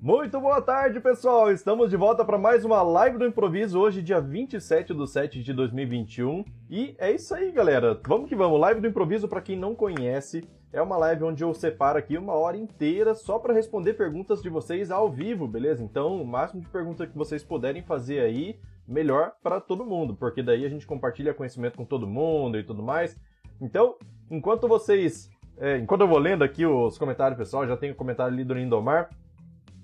Muito boa tarde, pessoal! Estamos de volta para mais uma live do improviso, hoje, dia 27 de 7 de 2021. E é isso aí, galera. Vamos que vamos. Live do improviso, para quem não conhece, é uma live onde eu separo aqui uma hora inteira só para responder perguntas de vocês ao vivo, beleza? Então, o máximo de perguntas que vocês puderem fazer aí, melhor para todo mundo, porque daí a gente compartilha conhecimento com todo mundo e tudo mais. Então, enquanto vocês. É, enquanto eu vou lendo aqui os comentários, pessoal, já tem o comentário ali do Lindomar.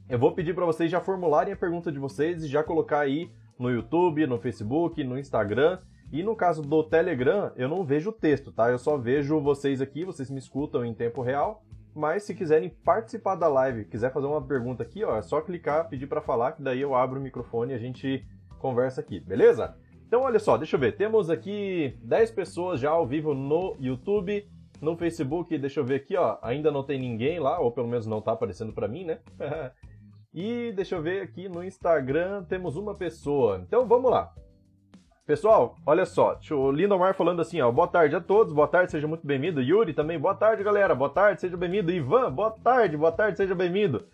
Eu vou pedir para vocês já formularem a pergunta de vocês e já colocar aí no YouTube, no Facebook, no Instagram. E no caso do Telegram, eu não vejo o texto, tá? Eu só vejo vocês aqui, vocês me escutam em tempo real. Mas se quiserem participar da live, quiser fazer uma pergunta aqui, ó, é só clicar, pedir para falar, que daí eu abro o microfone e a gente conversa aqui, beleza? Então olha só, deixa eu ver, temos aqui 10 pessoas já ao vivo no YouTube, no Facebook, deixa eu ver aqui, ó, ainda não tem ninguém lá, ou pelo menos não tá aparecendo para mim, né? E deixa eu ver aqui no Instagram, temos uma pessoa. Então vamos lá. Pessoal, olha só, o Lindomar falando assim, ó, boa tarde a todos, boa tarde, seja muito bem-vindo. Yuri também, boa tarde, galera, boa tarde, seja bem-vindo. Ivan, boa tarde, boa tarde, seja bem-vindo.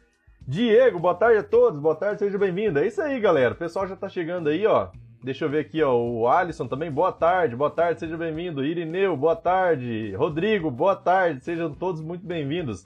Diego, boa tarde a todos, boa tarde, seja bem-vindo. É isso aí, galera, o pessoal já tá chegando aí, ó. Deixa eu ver aqui, ó, o Alisson também, boa tarde, boa tarde, seja bem-vindo. Irineu, boa tarde. Rodrigo, boa tarde, sejam todos muito bem-vindos.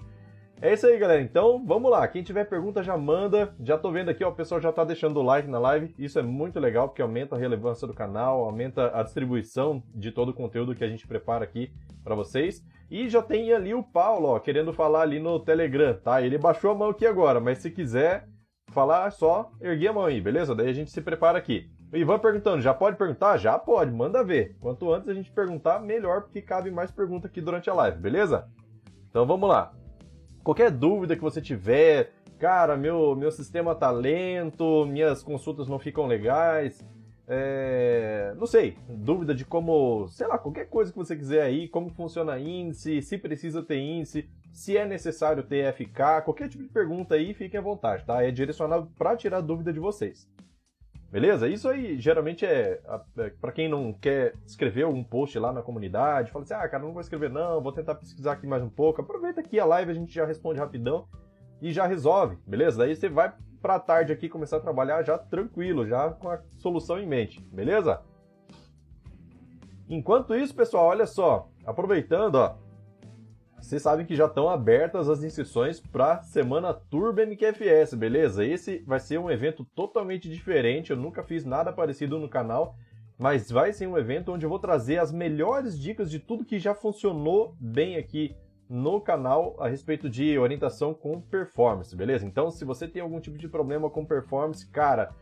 É isso aí, galera. Então, vamos lá. Quem tiver pergunta já manda. Já tô vendo aqui, ó, o pessoal já tá deixando o like na live. Isso é muito legal porque aumenta a relevância do canal, aumenta a distribuição de todo o conteúdo que a gente prepara aqui para vocês. E já tem ali o Paulo, ó, querendo falar ali no Telegram, tá? Ele baixou a mão aqui agora, mas se quiser falar, só erguer a mão aí, beleza? Daí a gente se prepara aqui. O Ivan perguntando, já pode perguntar? Já pode, manda ver. Quanto antes a gente perguntar, melhor, porque cabe mais pergunta aqui durante a live, beleza? Então vamos lá. Qualquer dúvida que você tiver, cara, meu, meu sistema tá lento, minhas consultas não ficam legais, é, não sei, dúvida de como, sei lá, qualquer coisa que você quiser aí, como funciona índice, se precisa ter índice, se é necessário ter FK, qualquer tipo de pergunta aí, fiquem à vontade, tá? É direcionado para tirar dúvida de vocês. Beleza? Isso aí geralmente é, é para quem não quer escrever um post lá na comunidade, fala assim: "Ah, cara, não vou escrever não, vou tentar pesquisar aqui mais um pouco". Aproveita aqui a live, a gente já responde rapidão e já resolve, beleza? Daí você vai pra tarde aqui começar a trabalhar já tranquilo, já com a solução em mente, beleza? Enquanto isso, pessoal, olha só, aproveitando, ó, vocês sabem que já estão abertas as inscrições para Semana Turbo MQFS, beleza? Esse vai ser um evento totalmente diferente, eu nunca fiz nada parecido no canal, mas vai ser um evento onde eu vou trazer as melhores dicas de tudo que já funcionou bem aqui no canal a respeito de orientação com performance, beleza? Então, se você tem algum tipo de problema com performance, cara,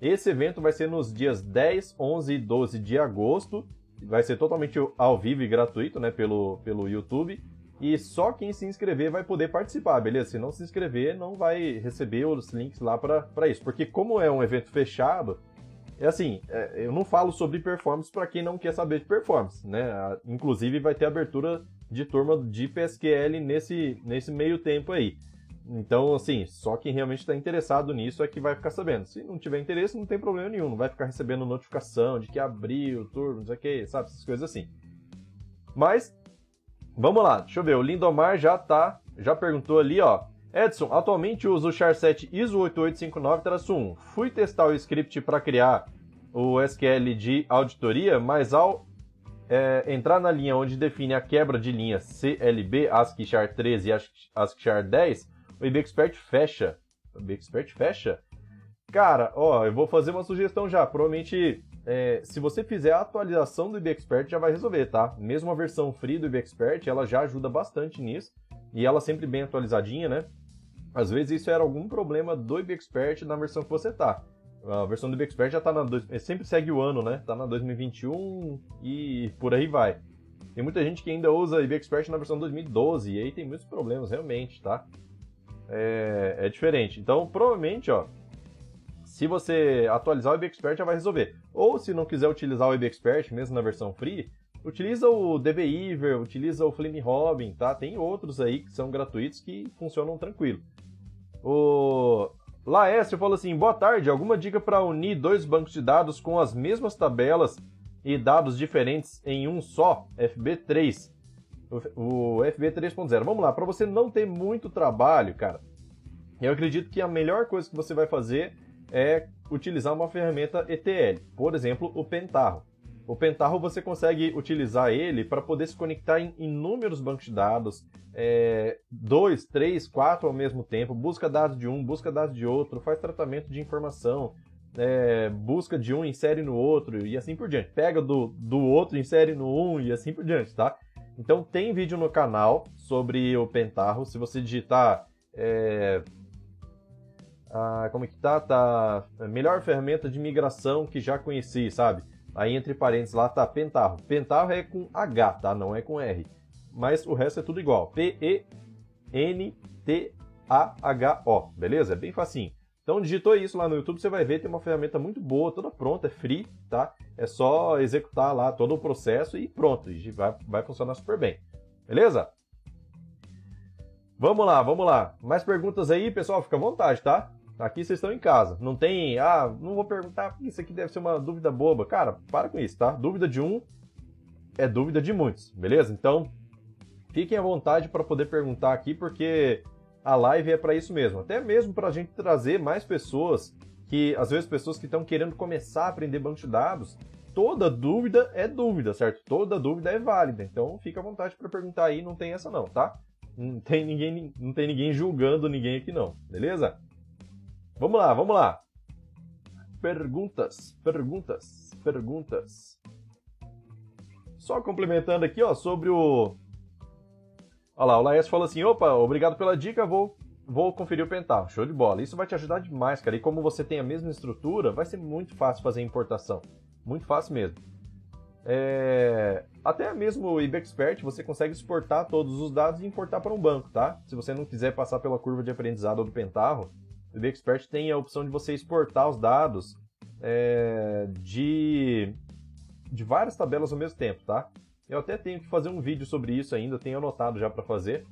esse evento vai ser nos dias 10, 11 e 12 de agosto. Vai ser totalmente ao vivo e gratuito, né, pelo, pelo YouTube. E só quem se inscrever vai poder participar, beleza? Se não se inscrever, não vai receber os links lá para isso. Porque como é um evento fechado, é assim, é, eu não falo sobre performance para quem não quer saber de performance, né? Inclusive vai ter abertura de turma de PSQL nesse, nesse meio tempo aí. Então, assim, só quem realmente está interessado nisso é que vai ficar sabendo. Se não tiver interesse, não tem problema nenhum. Não vai ficar recebendo notificação de que abriu, turno, não sei o que, sabe? Essas coisas assim. Mas Vamos lá, deixa eu ver. O Lindomar já tá, já perguntou ali, ó. Edson, atualmente uso o char7 ISO 8859-1. Fui testar o script para criar o SQL de auditoria, mas ao é, entrar na linha onde define a quebra de linha CLB, ASCII char 13 e ASCII char 10, o IBExpert fecha. O IBExpert fecha? Cara, ó, eu vou fazer uma sugestão já. Provavelmente é, se você fizer a atualização do IBExpert, já vai resolver, tá? Mesmo a versão free do IBExpert, ela já ajuda bastante nisso. E ela sempre bem atualizadinha, né? Às vezes isso era algum problema do IBExpert na versão que você tá. A versão do IBExpert já tá na... Dois, sempre segue o ano, né? Tá na 2021 e por aí vai. Tem muita gente que ainda usa IBExpert na versão 2012 e aí tem muitos problemas, realmente, tá? É, é diferente. Então, provavelmente, ó, se você atualizar o IBExpert já vai resolver. Ou se não quiser utilizar o IBExpert, mesmo na versão free, utiliza o DBIver, utiliza o Flame Robin, tá? Tem outros aí que são gratuitos que funcionam tranquilo. O Laércio falou assim: boa tarde, alguma dica para unir dois bancos de dados com as mesmas tabelas e dados diferentes em um só, FB3? O FB 3.0. Vamos lá, para você não ter muito trabalho, cara. Eu acredito que a melhor coisa que você vai fazer é utilizar uma ferramenta ETL, por exemplo, o Pentaho. O Pentaho você consegue utilizar ele para poder se conectar em inúmeros bancos de dados, é, dois, três, quatro ao mesmo tempo, busca dados de um, busca dados de outro, faz tratamento de informação, é, busca de um, insere no outro e assim por diante. Pega do, do outro, insere no um e assim por diante, tá? Então tem vídeo no canal sobre o Pentaho. Se você digitar é, ah, como é que tá? Tá melhor ferramenta de migração que já conheci, sabe? Aí entre parênteses lá tá Pentaho. Pentaho é com H, tá? Não é com R. Mas o resto é tudo igual. P E N T A H O, beleza? É bem facinho. Então digitou isso lá no YouTube, você vai ver, tem uma ferramenta muito boa, toda pronta, é free, tá? É só executar lá todo o processo e pronto, vai, vai funcionar super bem. Beleza? Vamos lá, vamos lá. Mais perguntas aí, pessoal? Fica à vontade, tá? Aqui vocês estão em casa. Não tem, ah, não vou perguntar porque isso aqui deve ser uma dúvida boba. Cara, para com isso, tá? Dúvida de um é dúvida de muitos, beleza? Então, fiquem à vontade para poder perguntar aqui, porque a live é para isso mesmo. Até mesmo para a gente trazer mais pessoas que, às vezes, pessoas que estão querendo começar a aprender banco de dados. Toda dúvida é dúvida, certo? Toda dúvida é válida. Então, fica à vontade para perguntar aí, não tem essa não, tá? Não tem ninguém, não tem ninguém julgando ninguém aqui não, beleza? Vamos lá, vamos lá. Perguntas, perguntas, perguntas. Só complementando aqui, ó, sobre o. Olha lá, o Laes falou assim: opa, obrigado pela dica, vou, vou conferir o Pental. Show de bola. Isso vai te ajudar demais, cara. E como você tem a mesma estrutura, vai ser muito fácil fazer importação. Muito fácil mesmo. É... Até mesmo o IBExpert você consegue exportar todos os dados e importar para um banco, tá? Se você não quiser passar pela curva de aprendizado do Pentarro, o IBExpert tem a opção de você exportar os dados é, de, de várias tabelas ao mesmo tempo, tá? Eu até tenho que fazer um vídeo sobre isso ainda, tenho anotado já para fazer.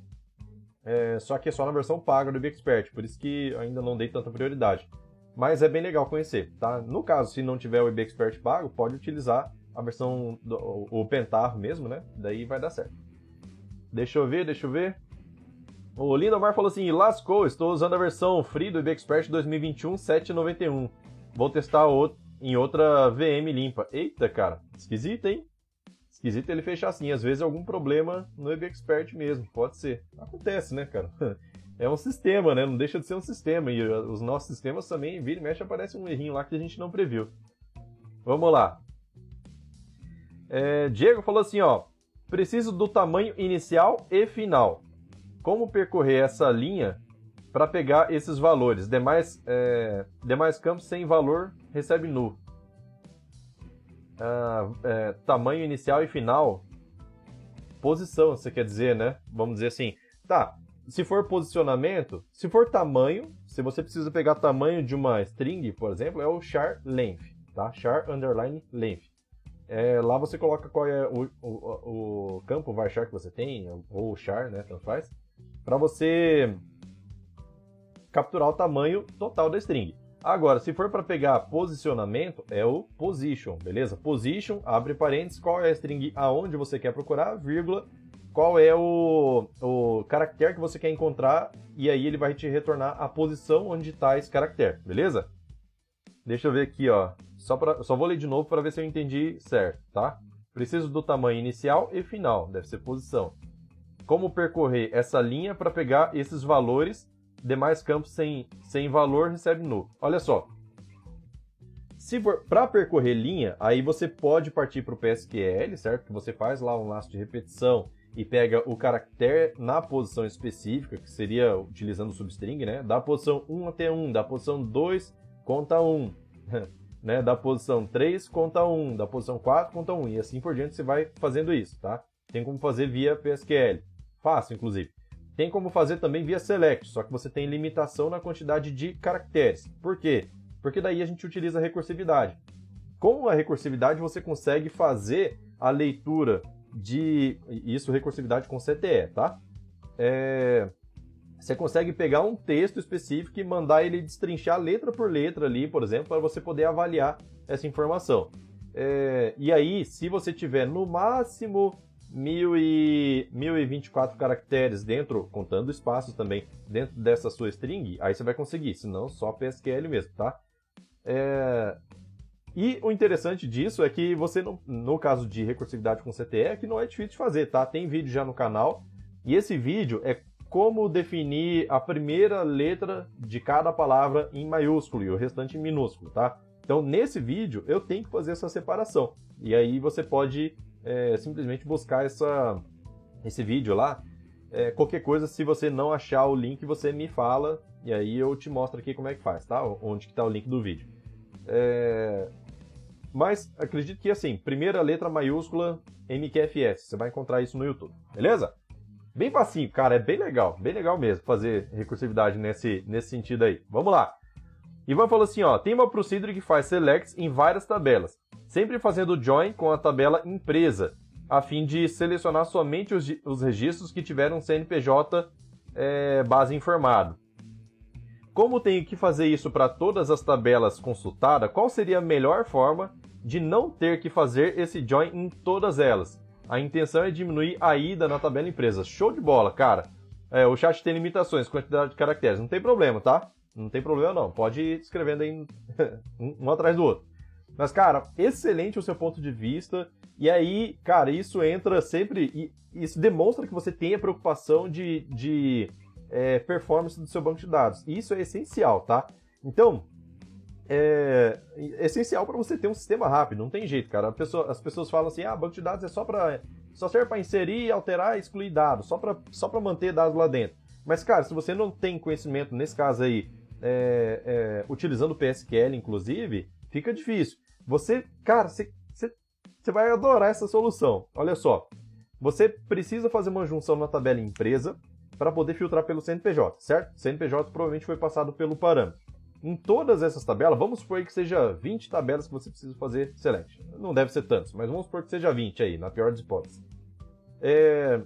É, só que é só na versão paga do IBExpert, por isso que ainda não dei tanta prioridade. Mas é bem legal conhecer, tá? No caso, se não tiver o IBExpert pago, pode utilizar a versão do o Pentarro mesmo, né? Daí vai dar certo. Deixa eu ver, deixa eu ver. O Lindomar falou assim: lascou, estou usando a versão free do IBExpert 2021 791. Vou testar em outra VM limpa. Eita, cara, esquisito, hein? Esquisito ele fechar assim. Às vezes é algum problema no IBExpert mesmo, pode ser. Acontece, né, cara? É um sistema, né? Não deixa de ser um sistema. E uh, os nossos sistemas também, vira e mexe, aparece um errinho lá que a gente não previu. Vamos lá. É, Diego falou assim, ó. Preciso do tamanho inicial e final como percorrer essa linha para pegar esses valores. Demais, é, demais campos sem valor recebe nu. Ah, é, tamanho inicial e final. Posição, você quer dizer, né? Vamos dizer assim. Tá, se for posicionamento, se for tamanho, se você precisa pegar tamanho de uma string, por exemplo, é o char length, tá? Char underline length. É, lá você coloca qual é o, o, o campo varchar que você tem, ou char, né? Tanto faz para você capturar o tamanho total da string. Agora, se for para pegar posicionamento, é o position, beleza? Position, abre parênteses, qual é a string aonde você quer procurar, vírgula, qual é o, o caractere que você quer encontrar, e aí ele vai te retornar a posição onde está esse caractere, beleza? Deixa eu ver aqui, ó. Só, pra, só vou ler de novo para ver se eu entendi certo, tá? Preciso do tamanho inicial e final, deve ser posição como percorrer essa linha para pegar esses valores, demais campos sem, sem valor recebe nu. Olha só. Se para percorrer linha, aí você pode partir para o PSQL, certo? Que você faz lá um laço de repetição e pega o caractere na posição específica, que seria utilizando o substring, né? Da posição 1 até 1, da posição 2 conta 1, né? Da posição 3 conta 1, da posição 4 conta 1 e assim por diante você vai fazendo isso, tá? Tem como fazer via PSQL. Fácil, inclusive. Tem como fazer também via select, só que você tem limitação na quantidade de caracteres. Por quê? Porque daí a gente utiliza a recursividade. Com a recursividade você consegue fazer a leitura de. Isso, recursividade com CTE, tá? É... Você consegue pegar um texto específico e mandar ele destrinchar letra por letra ali, por exemplo, para você poder avaliar essa informação. É... E aí, se você tiver no máximo mil e, 1024 caracteres dentro, contando espaços também, dentro dessa sua string, aí você vai conseguir, senão só PSQL mesmo, tá? É... E o interessante disso é que você, no, no caso de recursividade com CTE, é que não é difícil de fazer, tá? Tem vídeo já no canal, e esse vídeo é como definir a primeira letra de cada palavra em maiúsculo e o restante em minúsculo, tá? Então, nesse vídeo, eu tenho que fazer essa separação. E aí você pode é, simplesmente buscar essa, esse vídeo lá. É, qualquer coisa, se você não achar o link, você me fala e aí eu te mostro aqui como é que faz, tá? Onde que tá o link do vídeo. É... Mas acredito que assim, primeira letra maiúscula MQFS, você vai encontrar isso no YouTube, beleza? Bem facinho, cara, é bem legal, bem legal mesmo fazer recursividade nesse, nesse sentido aí. Vamos lá. Ivan falou assim, ó, tem uma procedure que faz selects em várias tabelas, sempre fazendo join com a tabela empresa, a fim de selecionar somente os, os registros que tiveram CNPJ é, base informado. Como tenho que fazer isso para todas as tabelas consultadas, qual seria a melhor forma de não ter que fazer esse join em todas elas? A intenção é diminuir a ida na tabela empresa. Show de bola, cara. É, o chat tem limitações, quantidade de caracteres. Não tem problema, tá? Não tem problema não. Pode ir escrevendo aí um atrás do outro. Mas, cara, excelente o seu ponto de vista. E aí, cara, isso entra sempre. E isso demonstra que você tem a preocupação de, de é, performance do seu banco de dados. E isso é essencial, tá? Então, é, é essencial para você ter um sistema rápido, não tem jeito, cara. Pessoa, as pessoas falam assim: ah, banco de dados é só para só serve para inserir, alterar e excluir dados, só para só manter dados lá dentro. Mas, cara, se você não tem conhecimento, nesse caso aí, é, é, utilizando o PSQL, inclusive, fica difícil. Você, cara, você, você, você vai adorar essa solução. Olha só. Você precisa fazer uma junção na tabela empresa para poder filtrar pelo CNPJ, certo? CNPJ provavelmente foi passado pelo parâmetro. Em todas essas tabelas, vamos supor que seja 20 tabelas que você precisa fazer select. Não deve ser tantos, mas vamos supor que seja 20 aí, na pior das hipóteses. É...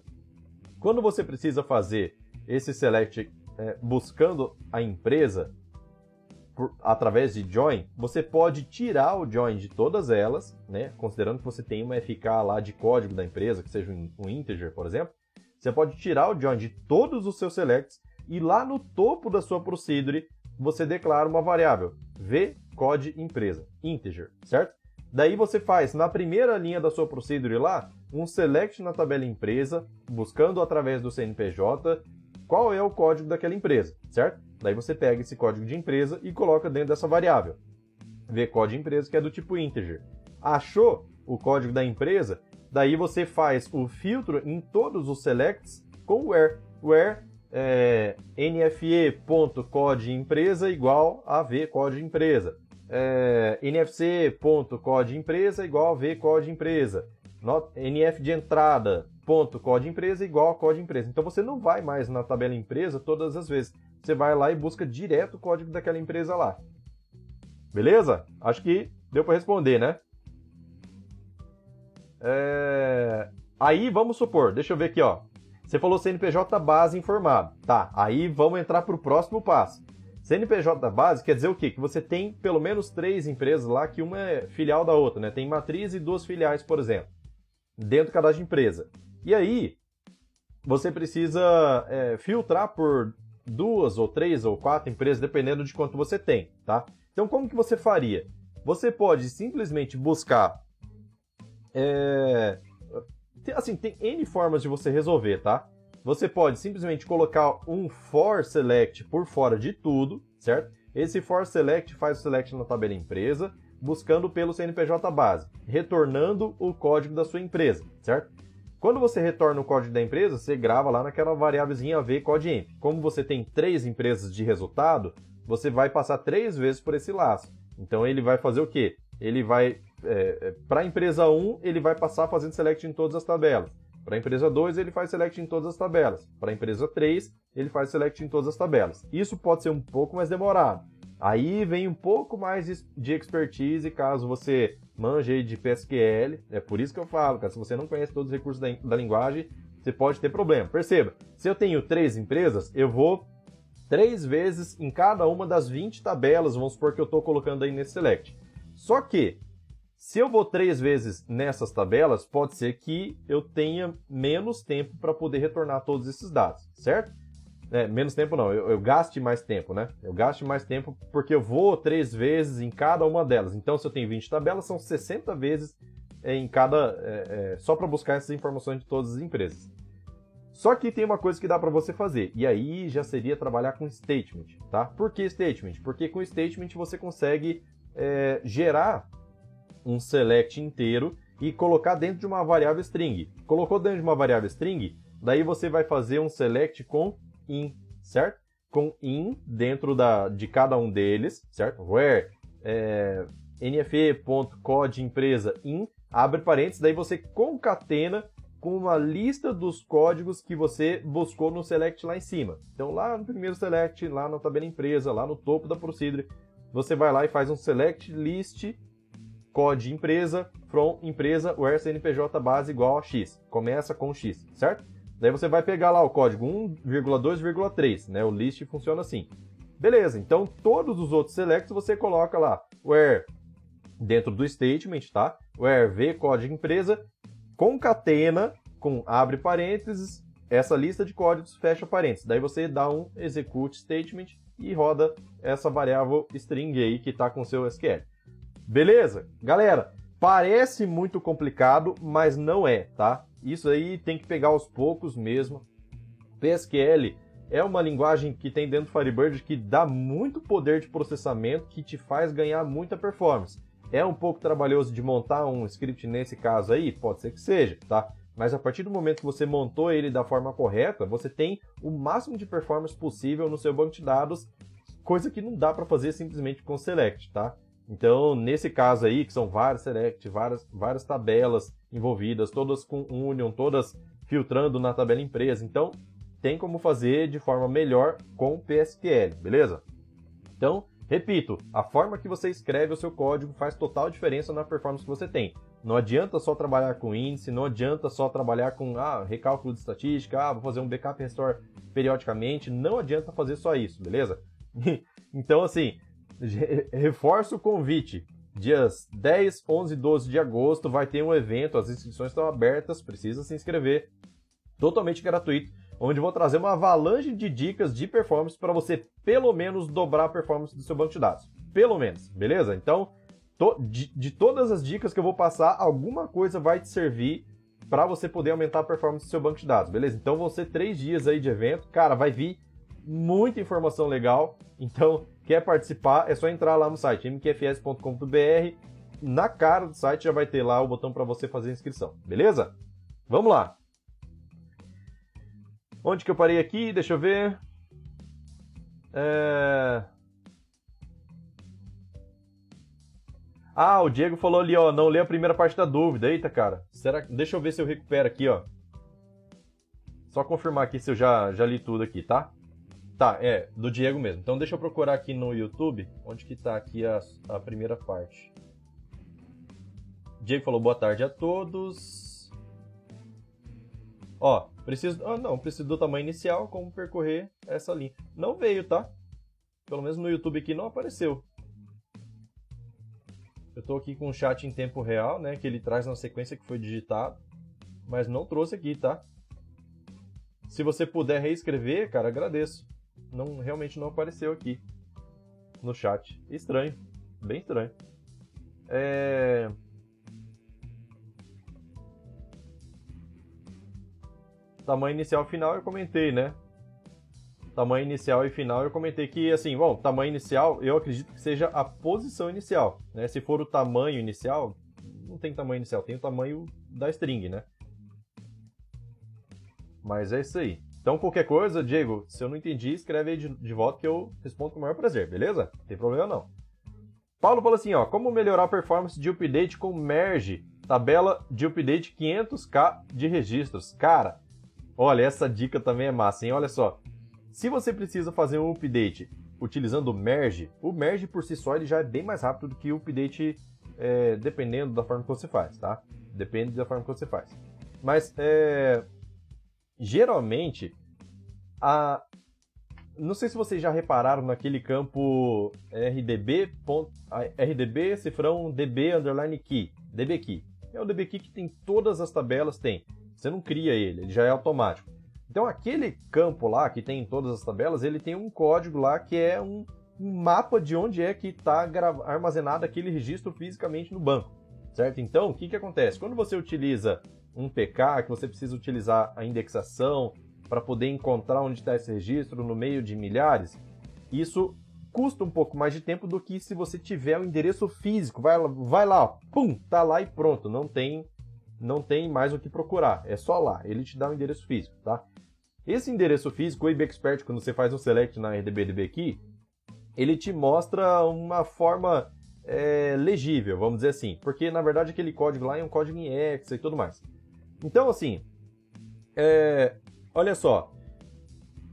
Quando você precisa fazer esse select é, buscando a empresa por, através de join, você pode tirar o join de todas elas, né? Considerando que você tem uma FK lá de código da empresa, que seja um integer, por exemplo. Você pode tirar o join de todos os seus selects e lá no topo da sua procedure você declara uma variável vcode empresa, integer, certo? Daí você faz na primeira linha da sua procedure lá um select na tabela empresa, buscando através do CNPJ qual é o código daquela empresa, certo? Daí você pega esse código de empresa e coloca dentro dessa variável vcode empresa, que é do tipo integer. Achou o código da empresa? Daí você faz o filtro em todos os selects com where. Where é, nfe.code empresa igual a v code empresa. É, nfc.code empresa igual a v code empresa. Not, nf de entrada ponto code empresa igual code empresa. Então você não vai mais na tabela empresa todas as vezes. Você vai lá e busca direto o código daquela empresa lá. Beleza? Acho que deu para responder, né? É... Aí vamos supor, deixa eu ver aqui, ó. Você falou CNPJ base informado. Tá, aí vamos entrar para o próximo passo. CNPJ base quer dizer o quê? Que você tem pelo menos três empresas lá, que uma é filial da outra, né? Tem matriz e duas filiais, por exemplo, dentro do cadastro de empresa. E aí, você precisa é, filtrar por duas ou três ou quatro empresas, dependendo de quanto você tem, tá? Então, como que você faria? Você pode simplesmente buscar é, assim, tem N formas de você resolver, tá? Você pode simplesmente colocar um for select por fora de tudo, certo? Esse for select faz o select na tabela empresa, buscando pelo CNPJ base, retornando o código da sua empresa, certo? Quando você retorna o código da empresa, você grava lá naquela variávelzinha v codeinf. Como você tem três empresas de resultado, você vai passar três vezes por esse laço. Então ele vai fazer o quê? Ele vai é, é para a empresa 1, ele vai passar fazendo select em todas as tabelas. Para a empresa 2, ele faz select em todas as tabelas. Para a empresa 3, ele faz select em todas as tabelas. Isso pode ser um pouco mais demorado. Aí vem um pouco mais de expertise caso você manje de PSQL. É por isso que eu falo, cara, se você não conhece todos os recursos da, da linguagem, você pode ter problema. Perceba, se eu tenho três empresas, eu vou três vezes em cada uma das 20 tabelas, vamos supor que eu estou colocando aí nesse select. Só que Se eu vou três vezes nessas tabelas, pode ser que eu tenha menos tempo para poder retornar todos esses dados, certo? É, menos tempo não, eu, eu, gaste mais tempo, né? Eu gaste mais tempo porque eu vou três vezes em cada uma delas. Então, se eu tenho 20 tabelas, são 60 vezes em cada. É, é, só para buscar essas informações de todas as empresas. Só que tem uma coisa que dá para você fazer, e aí já seria trabalhar com statement, tá? Por que statement? Porque com statement você consegue é, gerar um select inteiro e colocar dentro de uma variável string. Colocou dentro de uma variável string, daí você vai fazer um select com in, certo? Com in dentro da, de cada um deles, certo? Where é, nfe.code empresa in, abre parênteses, daí você concatena com uma lista dos códigos que você buscou no select lá em cima. Então, lá no primeiro select, lá na tabela empresa, lá no topo da procedure, você vai lá e faz um select list code empresa from empresa where CNPJ base igual a x. Começa com x, certo? Daí você vai pegar lá o código 1,2,3, né? O list funciona assim. Beleza, então todos os outros selects você coloca lá where dentro do statement, tá? Where v código empresa concatena com abre parênteses essa lista de códigos fecha parênteses. Daí você dá um execute statement e roda essa variável string aí que está com seu SQL. Beleza? Galera, parece muito complicado, mas não é, tá? Isso aí tem que pegar aos poucos mesmo. PSQL é uma linguagem que tem dentro do Firebird que dá muito poder de processamento, que te faz ganhar muita performance. É um pouco trabalhoso de montar um script nesse caso aí? Pode ser que seja, tá? Mas a partir do momento que você montou ele da forma correta, você tem o máximo de performance possível no seu banco de dados, coisa que não dá para fazer simplesmente com select, tá? Então, nesse caso aí, que são vários select, várias, várias tabelas envolvidas, todas com union, todas filtrando na tabela empresa. Então, tem como fazer de forma melhor com PSQL, beleza? Então, Repito, a forma que você escreve o seu código faz total diferença na performance que você tem. Não adianta só trabalhar com índice, não adianta só trabalhar com ah, recálculo de estatística, ah, vou fazer um backup restore periodicamente, não adianta fazer só isso, beleza? então, assim, reforço o convite. Dias 10, 11 e 12 de agosto vai ter um evento, as inscrições estão abertas, precisa se inscrever. Totalmente gratuito onde vou trazer uma avalanche de dicas de performance para você pelo menos dobrar a performance do seu banco de dados. Pelo menos, beleza? Então, to, de, de, todas as dicas que eu vou passar, alguma coisa vai te servir para você poder aumentar a performance do seu banco de dados, beleza? Então vão ser três dias aí de evento, cara, vai vir muita informação legal. Então, quer participar, é só entrar lá no site mqfs.com.br. Na cara do site já vai ter lá o botão para você fazer a inscrição, beleza? Vamos lá! Onde que eu parei aqui? Deixa eu ver. É... Ah, o Diego falou ali, ó, não lê a primeira parte da dúvida. Eita, cara. Será Deixa eu ver se eu recupero aqui, ó. Só confirmar aqui se eu já, já li tudo aqui, tá? Tá, é, do Diego mesmo. Então deixa eu procurar aqui no YouTube, onde que tá aqui a, a primeira parte. Diego falou boa tarde a todos. Ó, Preciso. Ah, não, preciso do tamanho inicial, como percorrer essa linha. Não veio, tá? Pelo menos no YouTube aqui não apareceu. Eu estou aqui com o chat em tempo real, né? Que ele traz na sequência que foi digitado. Mas não trouxe aqui, tá? Se você puder reescrever, cara, agradeço. Não, realmente não apareceu aqui no chat. Estranho. Bem estranho. É... tamanho inicial e final eu comentei, né? Tamanho inicial e final eu comentei que, assim, bom, tamanho inicial eu acredito que seja a posição inicial, né? Se for o tamanho inicial, não tem tamanho inicial, tem o tamanho da string, né? Mas é isso aí. Então, qualquer coisa, Diego, se eu não entendi, escreve aí de, de volta que eu respondo com o maior prazer, beleza? Não tem problema não. Paulo falou assim, ó, como melhorar a performance de update com merge, tabela de update 500k de registros. Cara, Olha, essa dica também é massa, hein? Olha só. Se você precisa fazer um update utilizando o merge, o merge por si só ele já é bem mais rápido do que o update é, dependendo da forma que você faz, tá? Depende da forma que você faz. Mas é, geralmente a, não sei se vocês já repararam naquele campo RDB, RDB cifrão DB underline key, DB key. É o DB key que tem todas as tabelas, tem. Você não cria ele, ele já é automático. Então aquele campo lá que tem em todas as tabelas, ele tem um código lá que é um, um mapa de onde é que está armazenado aquele registro fisicamente no banco, certo? Então o que, que acontece? Quando você utiliza um PK, que você precisa utilizar a indexação para poder encontrar onde está esse registro no meio de milhares, isso custa um pouco mais de tempo do que se você tiver o endereço físico. Vai, vai lá, pum, tá lá e pronto. Não tem, não tem mais o que procurar. É só lá. Ele te dá o endereço físico, tá? Esse endereço físico, o IBExpert, quando você faz um select na RDBDB aqui, ele te mostra uma forma é, legível, vamos dizer assim. Porque, na verdade, aquele código lá é um código em hexa e tudo mais. Então, assim, é, olha só.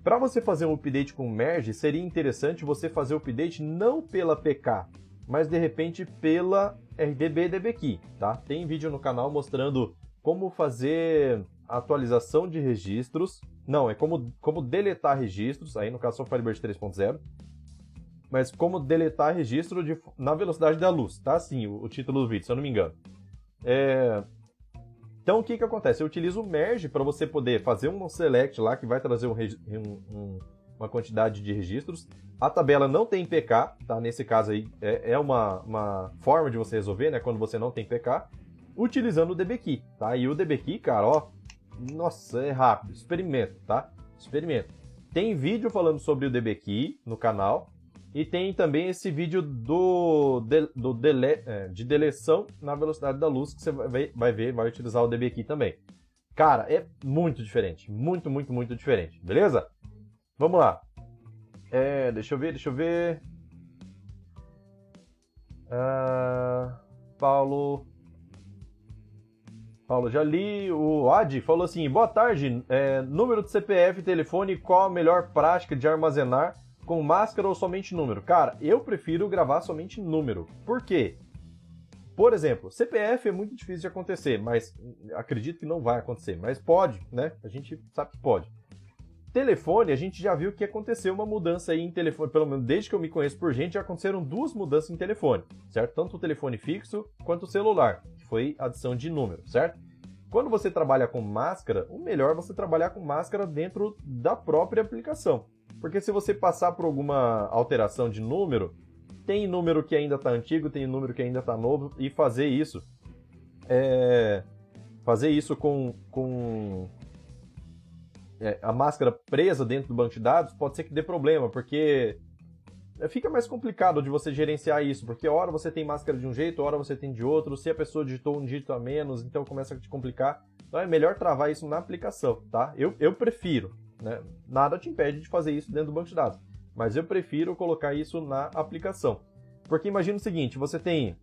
Para você fazer um update com merge, seria interessante você fazer o update não pela PK, mas de repente pela RDBDBKey, tá? Tem vídeo no canal mostrando como fazer atualização de registros. Não, é como, como deletar registros, aí no caso só Firebird 3.0. Mas como deletar registro de, na velocidade da luz, tá? Assim, o, o título do vídeo, se eu não me engano. É, então o que, que acontece? Eu utilizo o merge para você poder fazer um select lá que vai trazer um, um, uma quantidade de registros. A tabela não tem PK, tá? Nesse caso aí é, é uma, uma, forma de você resolver, né? Quando você não tem PK, utilizando o DBKey, tá? E o DBKey, cara, ó, nossa, é rápido. Experimenta, tá? Experimenta. Tem vídeo falando sobre o DBKey no canal. E tem também esse vídeo do, de, do dele, é, de deleção na velocidade da luz, que você vai, vai ver, vai utilizar o DB aqui também. Cara, é muito diferente. Muito, muito, muito diferente. Beleza? Vamos lá. É, deixa eu ver, deixa eu ver. Uh, Paulo. Paulo, já li. O Adi falou assim: boa tarde. É, número de CPF, telefone, qual a melhor prática de armazenar com máscara ou somente número? Cara, eu prefiro gravar somente número. Por quê? Por exemplo, CPF é muito difícil de acontecer, mas acredito que não vai acontecer, mas pode, né? A gente sabe que pode. Telefone, a gente já viu que aconteceu uma mudança aí em telefone, pelo menos desde que eu me conheço por gente, já aconteceram duas mudanças em telefone, certo? Tanto o telefone fixo quanto o celular, que foi adição de número, certo? Quando você trabalha com máscara, o melhor é você trabalhar com máscara dentro da própria aplicação. Porque se você passar por alguma alteração de número, tem número que ainda está antigo, tem número que ainda está novo, e fazer isso. É, fazer isso com, com é, a máscara presa dentro do banco de dados pode ser que dê problema, porque fica mais complicado de você gerenciar isso, porque hora você tem máscara de um jeito, hora você tem de outro, se a pessoa digitou um dígito a menos, então começa a te complicar. Então é melhor travar isso na aplicação, tá? Eu, eu prefiro. Né? Nada te impede de fazer isso dentro do banco de dados, mas eu prefiro colocar isso na aplicação. Porque imagina o seguinte, você tem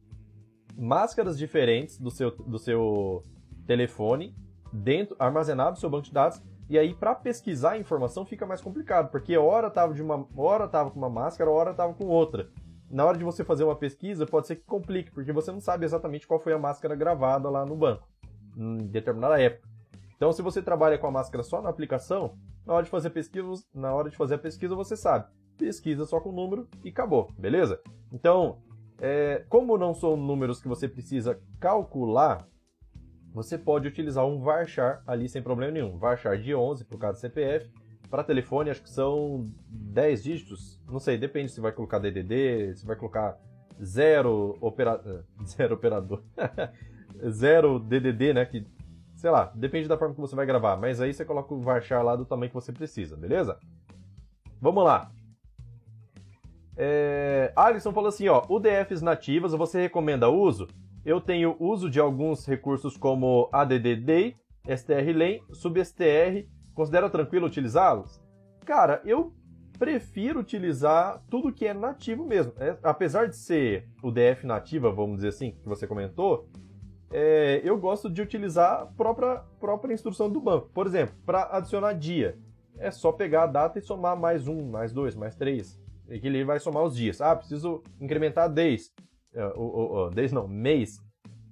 máscaras diferentes do seu, do seu telefone dentro armazenado no seu banco de dados e aí para pesquisar a informação fica mais complicado, porque hora tava de uma hora tava com uma máscara, hora tava com outra. Na hora de você fazer uma pesquisa, pode ser que complique, porque você não sabe exatamente qual foi a máscara gravada lá no banco em determinada época. Então, se você trabalha com a máscara só na aplicação, na hora de fazer pesquisa, na hora de fazer a pesquisa, você sabe. Pesquisa só com número e acabou, beleza? Então, é, como não são números que você precisa calcular, você pode utilizar um varchar ali sem problema nenhum. Varchar de 11 por cada CPF. Para telefone, acho que são 10 dígitos. Não sei, depende se vai colocar DDD, se vai colocar zero, opera... zero operador. zero DDD, né? Que sei lá, depende da forma que você vai gravar, mas aí você coloca o varchar lá do tamanho que você precisa, beleza? Vamos lá. É... Alisson falou assim, ó, UDFs nativas você recomenda uso? Eu tenho uso de alguns recursos como ADDD, strlen, substr, considera tranquilo utilizá-los? Cara, eu prefiro utilizar tudo que é nativo mesmo. É, apesar de ser o DF nativa, vamos dizer assim, que você comentou, é, eu gosto de utilizar a própria, própria instrução do banco. Por exemplo, para adicionar dia, é só pegar a data e somar mais um, mais dois, mais três. E que ele vai somar os dias. Ah, preciso incrementar days. Uh, uh, days não, mês.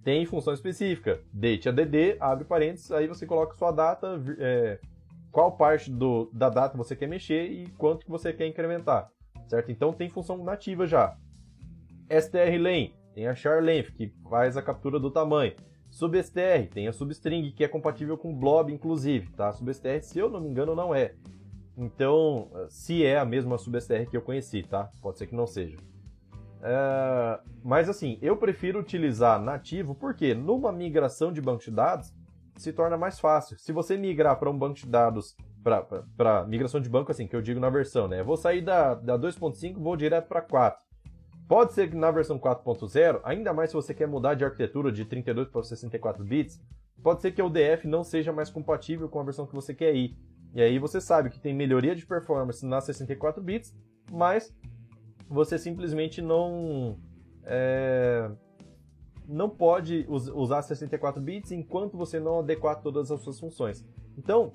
Tem função específica. Date ADD, abre parênteses, aí você coloca sua data, é, qual parte do, da data você quer mexer e quanto que você quer incrementar, certo? Então tem função nativa já. strlen, tem a charlength, que faz a captura do tamanho. SubStr, tem a substring, que é compatível com blob, inclusive, tá? SubStr, se eu não me engano, não é. Então, se é a mesma SubStr que eu conheci, tá? Pode ser que não seja. É... Mas assim, eu prefiro utilizar nativo porque numa migração de banco de dados se torna mais fácil. Se você migrar para um banco de dados, para migração de banco, assim, que eu digo na versão, né? Vou sair da, da 2.5 vou direto para 4. Pode ser que na versão 4.0, ainda mais se você quer mudar de arquitetura de 32 para 64 bits, pode ser que o DF não seja mais compatível com a versão que você quer ir. E aí você sabe que tem melhoria de performance nas 64 bits, mas você simplesmente não é, não pode usar 64 bits enquanto você não adequar todas as suas funções. Então,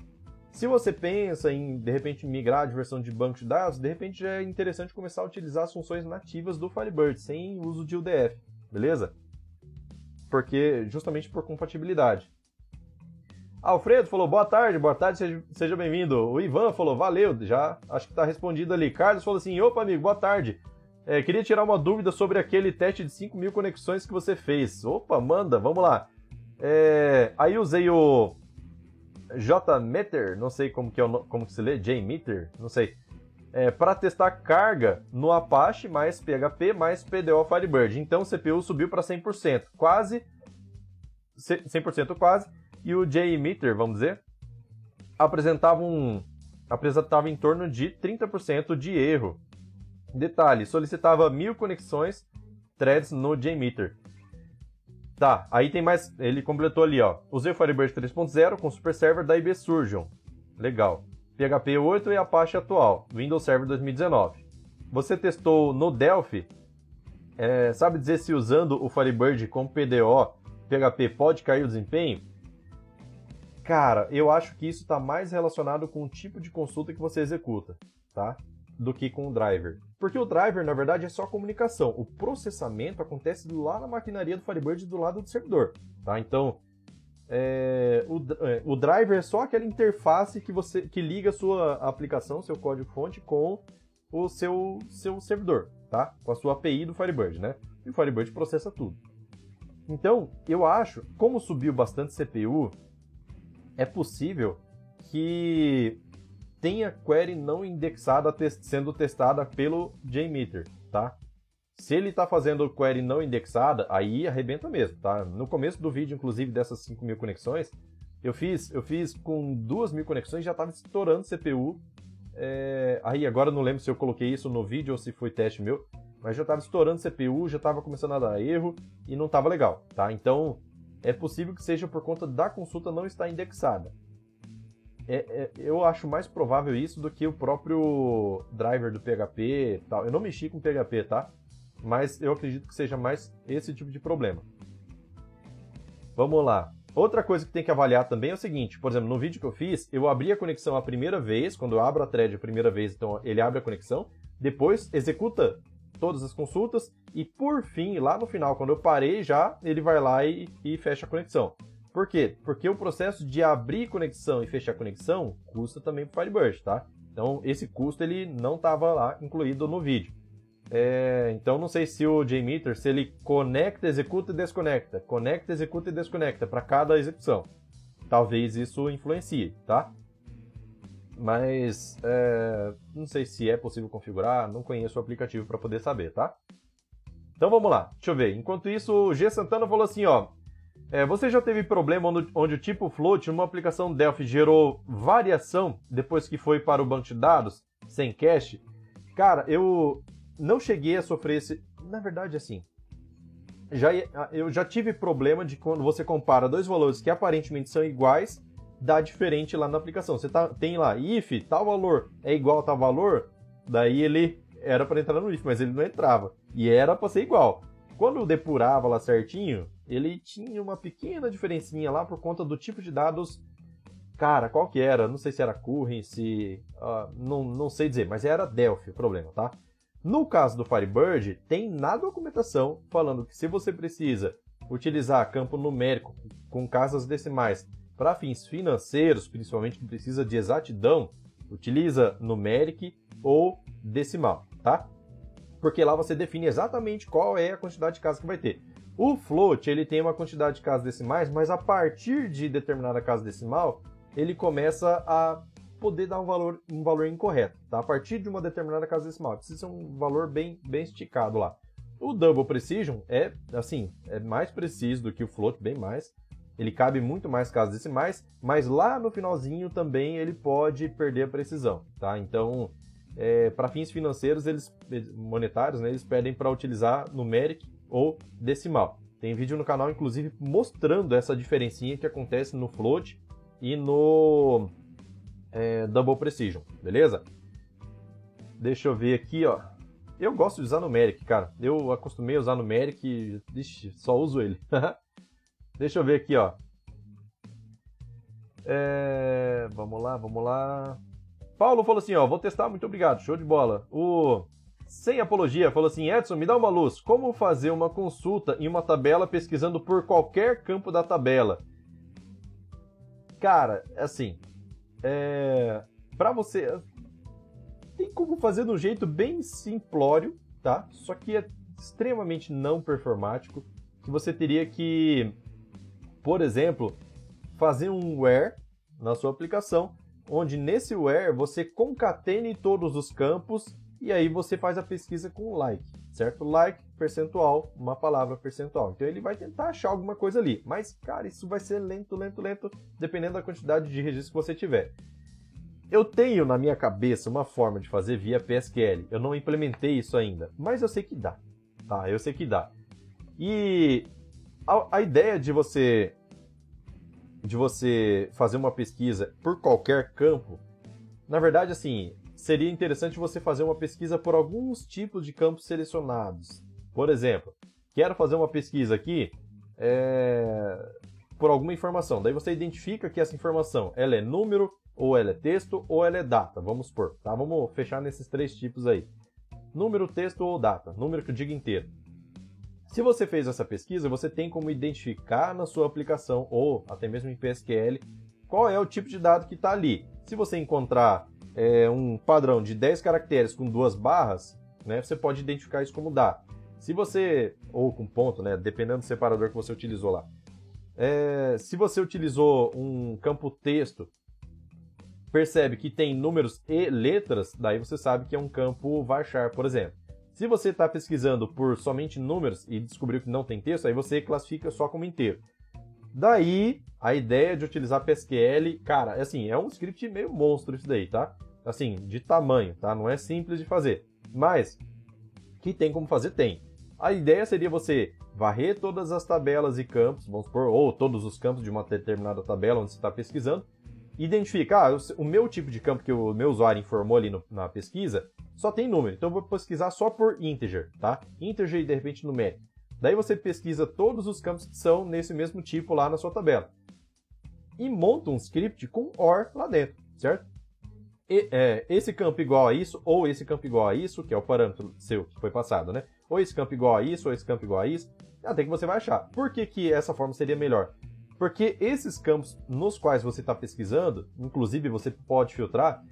se você pensa em de repente migrar de versão de banco de dados, de repente já é interessante começar a utilizar as funções nativas do Firebird sem uso de UDF, beleza? Porque justamente por compatibilidade. Alfredo falou boa tarde, boa tarde, seja, seja bem-vindo. O Ivan falou valeu, já acho que está respondido ali. Carlos falou assim: opa, amigo, boa tarde. É, queria tirar uma dúvida sobre aquele teste de 5 mil conexões que você fez. Opa, manda, vamos lá. É, aí usei o JMeter, não sei como que, é o, como que se lê, JMeter, não sei. É, para testar carga no Apache mais PHP mais PDO Firebird. Então o CPU subiu para 100%, quase 100% quase e o JMeter, vamos dizer, apresentava um apresentava em torno de 30% de erro. Detalhe, solicitava mil conexões threads no JMeter. Tá, aí tem mais, ele completou ali, ó. Usei o Firebird 3.0 com Super Server da IB Surgeon. Legal. PHP 8 e Apache atual, Windows Server 2019. Você testou no Delphi? É, sabe dizer se usando o Firebird com PDO, PHP pode cair o desempenho? Cara, eu acho que isso está mais relacionado com o tipo de consulta que você executa, tá? Do que com o driver. Porque o driver, na verdade, é só comunicação. O processamento acontece lá na maquinaria do Firebird do lado do servidor, tá? Então, é, o, é, o, driver é só aquela interface que você que liga a sua aplicação, seu código-fonte com o seu, seu servidor, tá? Com a sua API do Firebird, né? E o Firebird processa tudo. Então, eu acho, como subiu bastante CPU, é possível que tenha query não indexada sendo testada pelo JMeter, tá? Se ele está fazendo query não indexada, aí arrebenta mesmo, tá? No começo do vídeo, inclusive, dessas 5 mil conexões, eu fiz, eu fiz com 2 mil conexões já estava estourando CPU. É... Aí agora não lembro se eu coloquei isso no vídeo ou se foi teste meu, mas já estava estourando CPU, já estava começando a dar erro e não estava legal, tá? Então é possível que seja por conta da consulta não estar indexada. É, é, eu acho mais provável isso do que o próprio driver do PHP tal. Eu não mexi com PHP, tá? Mas eu acredito que seja mais esse tipo de problema. Vamos lá. Outra coisa que tem que avaliar também é o seguinte, por exemplo, no vídeo que eu fiz, eu abri a conexão a primeira vez, quando eu abro a thread a primeira vez, então ele abre a conexão, depois executa todas as consultas e por fim, lá no final, quando eu parei já, ele vai lá e, e fecha a conexão. Por quê? Porque o processo de abrir conexão e fechar conexão custa também para o Firebird, tá? Então esse custo ele não estava lá incluído no vídeo. É, então não sei se o JMeter, se ele conecta, executa e desconecta, conecta, executa e desconecta para cada execução. Talvez isso influencie, tá? Mas é, não sei se é possível configurar, não conheço o aplicativo para poder saber, tá? Então vamos lá, deixa eu ver. Enquanto isso, o G Santana falou assim, ó. É, você já teve problema onde, onde o tipo float numa aplicação Delphi gerou variação depois que foi para o banco de dados sem cache? Cara, eu não cheguei a sofrer esse. Na verdade, assim. Já, eu já tive problema de quando você compara dois valores que aparentemente são iguais dá diferente lá na aplicação. Você tá, tem lá, if, tal valor é igual a tal valor, daí ele era para entrar no if, mas ele não entrava. E era para ser igual. Quando depurava lá certinho, ele tinha uma pequena diferencinha lá por conta do tipo de dados. Cara, qual que era? Não sei se era Current, se. Uh, não, não sei dizer, mas era Delphi o problema, tá? No caso do Firebird, tem na documentação falando que se você precisa utilizar campo numérico com casas decimais para fins financeiros, principalmente que precisa de exatidão, utiliza numeric ou decimal, tá? Porque lá você define exatamente qual é a quantidade de casas que vai ter. O float, ele tem uma quantidade de casas decimais, mas a partir de determinada casa decimal, ele começa a poder dar um valor, um valor incorreto, tá? A partir de uma determinada casa decimal, precisa ser um valor bem, bem esticado lá. O Double Precision é, assim, é mais preciso do que o Float, bem mais. Ele cabe muito mais casas decimais, mas lá no finalzinho também ele pode perder a precisão, tá? Então, é, para fins financeiros, eles monetários, né, eles pedem para utilizar numeric ou decimal. Tem vídeo no canal, inclusive, mostrando essa diferencinha que acontece no float e no é, Double Precision, beleza? Deixa eu ver aqui, ó. Eu gosto de usar Numeric, cara. Eu acostumei a usar Numeric e ixi, só uso ele. Deixa eu ver aqui, ó. É... Vamos lá, vamos lá. Paulo falou assim, ó, vou testar, muito obrigado, show de bola. O Sem Apologia falou assim, Edson, me dá uma luz. Como fazer uma consulta em uma tabela pesquisando por qualquer campo da tabela? Cara, assim, é, para você tem como fazer de um jeito bem simplório, tá? Só que é extremamente não performático, que você teria que, por exemplo, fazer um where na sua aplicação, onde nesse where você concatene todos os campos e aí você faz a pesquisa com like, certo? Like, percentual, uma palavra percentual. Então ele vai tentar achar alguma coisa ali. Mas, cara, isso vai ser lento, lento, lento, dependendo da quantidade de registros que você tiver. Eu tenho na minha cabeça uma forma de fazer via PSQL. Eu não implementei isso ainda, mas eu sei que dá. Tá, eu sei que dá. E a, a ideia de você de você fazer uma pesquisa por qualquer campo, na verdade, assim, seria interessante você fazer uma pesquisa por alguns tipos de campos selecionados. Por exemplo, quero fazer uma pesquisa aqui é, por alguma informação. Daí você identifica que essa informação ela é número, ou ela é texto, ou ela é data. Vamos supor, tá? Vamos fechar nesses três tipos aí. Número, texto ou data. Número que eu digo inteiro. Se você fez essa pesquisa, você tem como identificar na sua aplicação, ou até mesmo em PSQL, qual é o tipo de dado que está ali. Se você encontrar é, um padrão de 10 caracteres com duas barras, né, você pode identificar isso como dá. Se você, ou com ponto, né, dependendo do separador que você utilizou lá. É, se você utilizou um campo texto, percebe que tem números e letras, daí você sabe que é um campo varchar, por exemplo. Se você está pesquisando por somente números e descobriu que não tem texto, aí você classifica só como inteiro. Daí, a ideia de utilizar PSQL, cara, assim, é um script meio monstro isso daí, tá? Assim, de tamanho, tá? Não é simples de fazer. Mas, que tem como fazer, tem. A ideia seria você varrer todas as tabelas e campos, vamos supor, ou todos os campos de uma determinada tabela onde você está pesquisando, identificar, ah, o meu tipo de campo que o meu usuário informou ali no, na pesquisa só tem número, então eu vou pesquisar só por integer, tá? Integer e de repente numérico. Daí você pesquisa todos os campos que são nesse mesmo tipo lá na sua tabela. E monta um script com OR lá dentro, certo? E, é, esse campo igual a isso, ou esse campo igual a isso, que é o parâmetro seu que foi passado, né? Ou esse campo igual a isso, ou esse campo igual a isso. Até que você vai achar. Por que, que essa forma seria melhor? Porque esses campos nos quais você está pesquisando, inclusive você pode filtrar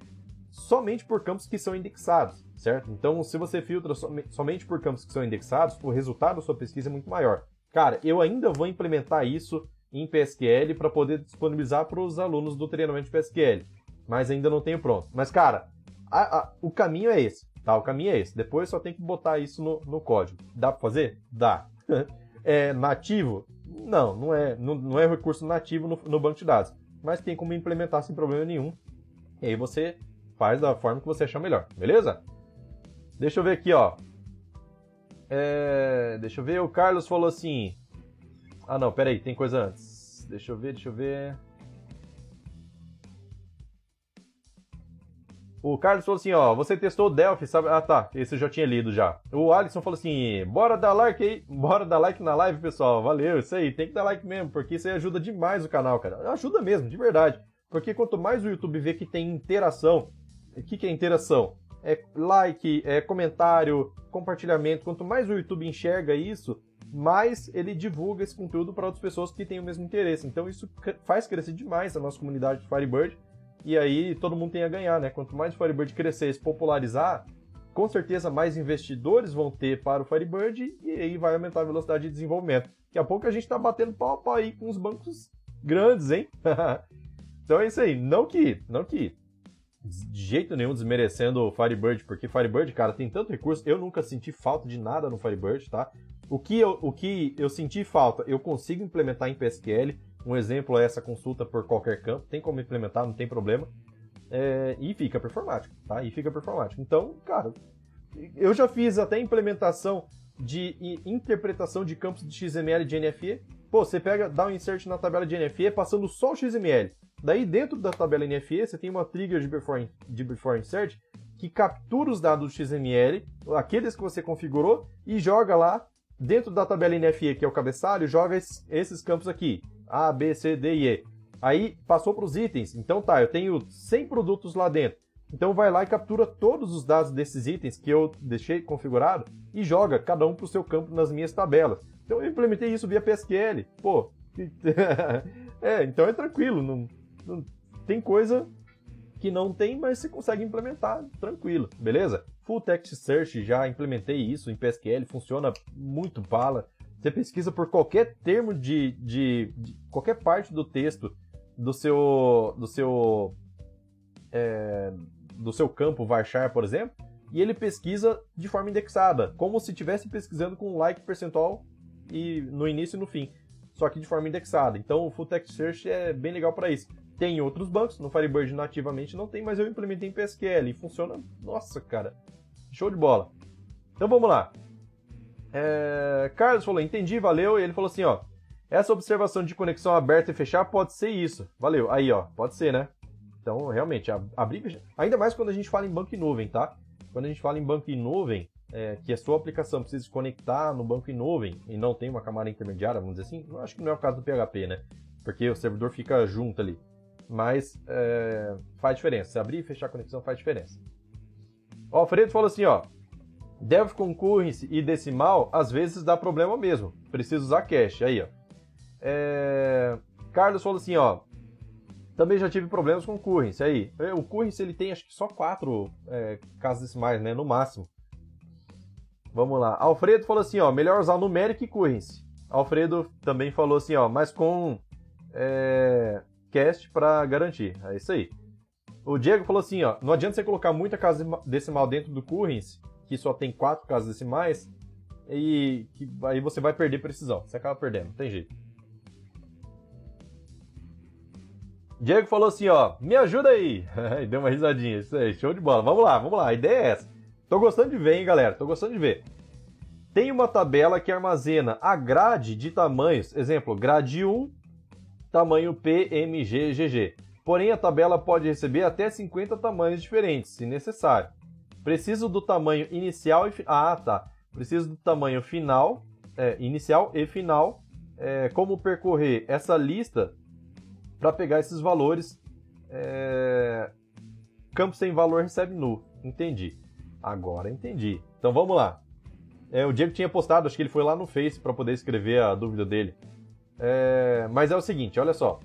somente por campos que são indexados, certo? Então, se você filtra somente por campos que são indexados, o resultado da sua pesquisa é muito maior. Cara, eu ainda vou implementar isso em PSQL para poder disponibilizar para os alunos do treinamento de PSQL, mas ainda não tenho pronto. Mas, cara, a, a, o caminho é esse, tá? O caminho é esse. Depois só tem que botar isso no, no código. Dá para fazer? Dá. é nativo? Não, não é, não, não é recurso nativo no, no banco de dados, mas tem como implementar sem problema nenhum. E aí você faz da forma que você achar melhor, beleza? Deixa eu ver aqui, ó. É, deixa eu ver, o Carlos falou assim. Ah, não, peraí, tem coisa antes. Deixa eu ver, deixa eu ver. O Carlos falou assim, ó, você testou o Delphi, sabe? Ah, tá, esse eu já tinha lido já. O Alisson falou assim, bora dar like aí, bora dar like na live, pessoal. Valeu, isso aí, tem que dar like mesmo, porque isso aí ajuda demais o canal, cara. Ajuda mesmo, de verdade. Porque quanto mais o YouTube vê que tem interação, o que, que é interação? É like, é comentário, compartilhamento. Quanto mais o YouTube enxerga isso, mais ele divulga esse conteúdo para outras pessoas que têm o mesmo interesse. Então isso faz crescer demais a nossa comunidade de Firebird e aí todo mundo tem a ganhar, né? Quanto mais o Firebird crescer e se popularizar, com certeza mais investidores vão ter para o Firebird e aí vai aumentar a velocidade de desenvolvimento. Daqui a pouco a gente está batendo pau a pau aí com os bancos grandes, hein? então é isso aí. Não que, não que de jeito nenhum desmerecendo o Firebird, porque Firebird, cara, tem tanto recurso. Eu nunca senti falta de nada no Firebird, tá? O que eu, o que eu senti falta, eu consigo implementar em PSQL. Um exemplo é essa consulta por qualquer campo. Tem como implementar, não tem problema. É, e fica performático, tá? E fica performático. Então, cara, eu já fiz até implementação de interpretação de campos de XML de NFE. Pô, você pega, dá um insert na tabela de NFE passando só o XML. Daí, dentro da tabela NFE, você tem uma trigger de before, de before insert que captura os dados do XML, aqueles que você configurou, e joga lá dentro da tabela NFE, que é o cabeçalho, joga esses campos aqui, A, B, C, D e E. Aí passou para os itens. Então tá, eu tenho 100 produtos lá dentro. Então vai lá e captura todos os dados desses itens que eu deixei configurado e joga cada um para o seu campo nas minhas tabelas. Então eu implementei isso via PSQL. Pô, é, então é tranquilo. Não, tem coisa que não tem, mas você consegue implementar tranquilo, beleza? Full Text Search, já implementei isso em PSQL, funciona muito bala. Você pesquisa por qualquer termo de, de, de qualquer parte do texto do seu do seu é, do seu campo varchar, por exemplo, e ele pesquisa de forma indexada, como se estivesse pesquisando com like percentual e no início e no fim, só que de forma indexada. Então o Full Text Search é bem legal para isso. Tem outros bancos, no Firebird nativamente não tem, mas eu implementei em PSQL e funciona, nossa, cara, show de bola. Então vamos lá. É... Carlos falou, entendi, valeu, e ele falou assim, ó, essa observação de conexão aberta e fechar pode ser isso. Valeu. Aí, ó, pode ser, né? Então, realmente, abrir Ainda mais quando a gente fala em banco em nuvem, tá? Quando a gente fala em banco em nuvem, é, que a sua aplicação precisa se conectar no banco em nuvem e não tem uma camada intermediária, vamos dizer assim, eu acho que não é o caso do PHP, né? Porque o servidor fica junto ali. Mas é, faz diferença. Se abrir e fechar a conexão faz diferença. O Alfredo falou assim, ó. Dev concurrence e decimal às vezes dá problema mesmo. Precisa usar cache. Aí, ó. É... Carlos falou assim, ó. Também já tive problemas com o Currents. Aí, é, o Currents ele tem acho que só quatro é, casas decimais, né? No máximo. Vamos lá. Alfredo falou assim, ó. Melhor usar numérico e Currents. Alfredo também falou assim, ó. Mas com é, cast para garantir. É isso aí. O Diego falou assim, ó. Não adianta você colocar muita casa decimal dentro do Currents, que só tem quatro casas decimais, e que, aí você vai perder precisão. Você acaba perdendo, não tem jeito. Diego falou assim, ó, me ajuda aí. deu uma risadinha. Isso aí, show de bola. Vamos lá, vamos lá. A ideia é essa. Tô gostando de ver, hein, galera? Tô gostando de ver. Tem uma tabela que armazena a grade de tamanhos. Exemplo, grade 1, tamanho PMGGG. Porém, a tabela pode receber até 50 tamanhos diferentes, se necessário. Preciso do tamanho inicial e... Ah, tá. Preciso do tamanho final, é, inicial e final. É, como percorrer essa lista para pegar esses valores. É... Campo sem valor recebe nu. Entendi. Agora entendi. Então vamos lá. É, o Diego tinha postado, acho que ele foi lá no Face para poder escrever a dúvida dele. É, mas é o seguinte, olha só.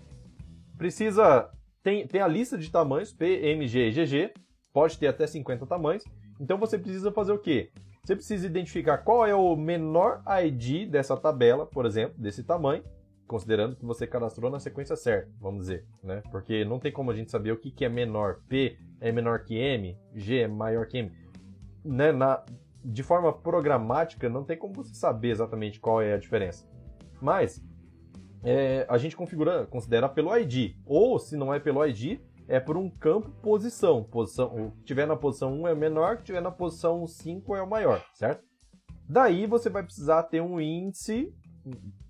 Precisa. Tem, tem a lista de tamanhos, P, M, G e GG. Pode ter até 50 tamanhos. Então você precisa fazer o quê? Você precisa identificar qual é o menor ID dessa tabela, por exemplo, desse tamanho considerando que você cadastrou na sequência certa, vamos dizer, né? Porque não tem como a gente saber o que, que é menor. P é menor que M, G é maior que M. Né? Na, de forma programática, não tem como você saber exatamente qual é a diferença. Mas é, a gente configura, considera pelo ID. Ou, se não é pelo ID, é por um campo posição. posição o que tiver na posição 1 é o menor, o que tiver na posição 5 é o maior, certo? Daí você vai precisar ter um índice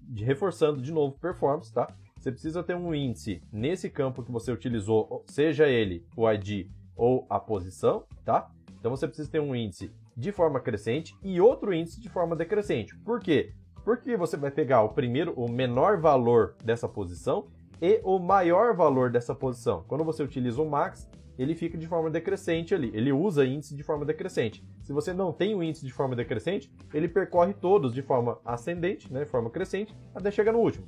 de, reforçando de novo performance, tá? Você precisa ter um índice nesse campo que você utilizou, seja ele o ID ou a posição, tá? Então você precisa ter um índice de forma crescente e outro índice de forma decrescente. Por quê? Porque você vai pegar o primeiro, o menor valor dessa posição e o maior valor dessa posição. Quando você utiliza o max, ele fica de forma decrescente ali. Ele usa índice de forma decrescente. Se você não tem o índice de forma decrescente, ele percorre todos de forma ascendente, né, de forma crescente, até chegar no último.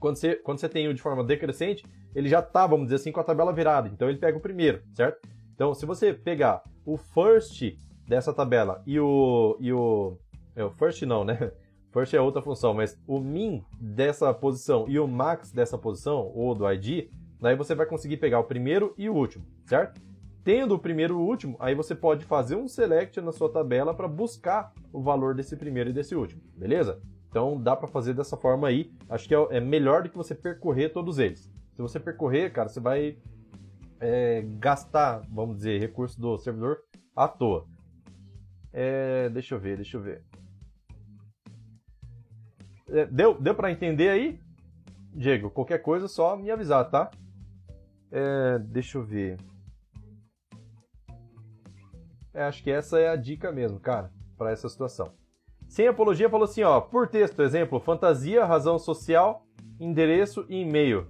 Quando você, quando você tem o de forma decrescente, ele já está, vamos dizer assim, com a tabela virada. Então ele pega o primeiro, certo? Então, se você pegar o first dessa tabela e o. E o, é, o first não, né? First é outra função, mas o min dessa posição e o max dessa posição, ou do ID, daí você vai conseguir pegar o primeiro e o último, certo? Tendo o primeiro e o último, aí você pode fazer um select na sua tabela para buscar o valor desse primeiro e desse último, beleza? Então dá para fazer dessa forma aí. Acho que é, é melhor do que você percorrer todos eles. Se você percorrer, cara, você vai é, gastar, vamos dizer, recurso do servidor à toa. É, deixa eu ver, deixa eu ver. É, deu deu para entender aí? Diego, qualquer coisa só me avisar, tá? É, deixa eu ver. É, acho que essa é a dica mesmo, cara, para essa situação. Sem apologia falou assim, ó, por texto, exemplo, fantasia, razão social, endereço e e-mail.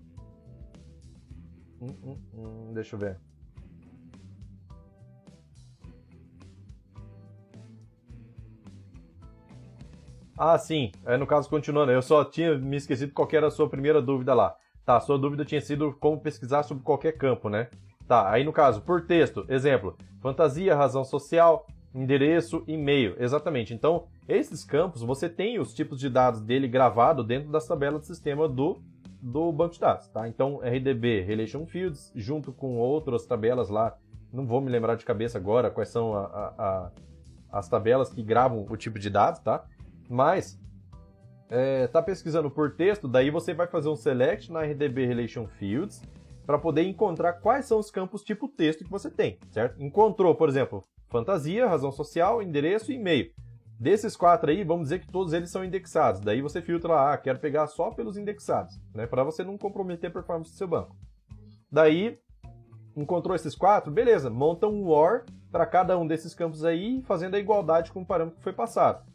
Hum, hum, hum, deixa eu ver. Ah, sim. É, no caso, continuando, eu só tinha me esquecido qual era a sua primeira dúvida lá. Tá, a sua dúvida tinha sido como pesquisar sobre qualquer campo, né? Tá, aí no caso, por texto, exemplo, fantasia, razão social, endereço, e-mail. Exatamente. Então, esses campos, você tem os tipos de dados dele gravado dentro das tabelas do sistema do, do banco de dados, tá? Então, RDB, Relation Fields, junto com outras tabelas lá, não vou me lembrar de cabeça agora quais são a, a, a, as tabelas que gravam o tipo de dados, tá? Mas é, tá pesquisando por texto, daí você vai fazer um select na RDB Relation Fields para poder encontrar quais são os campos tipo texto que você tem, certo? Encontrou, por exemplo, fantasia, razão social, endereço e e-mail. Desses quatro aí, vamos dizer que todos eles são indexados. Daí você filtra lá, ah, quero pegar só pelos indexados, né? Para você não comprometer a performance do seu banco. Daí, encontrou esses quatro, beleza, monta um OR para cada um desses campos aí, fazendo a igualdade com o parâmetro que foi passado.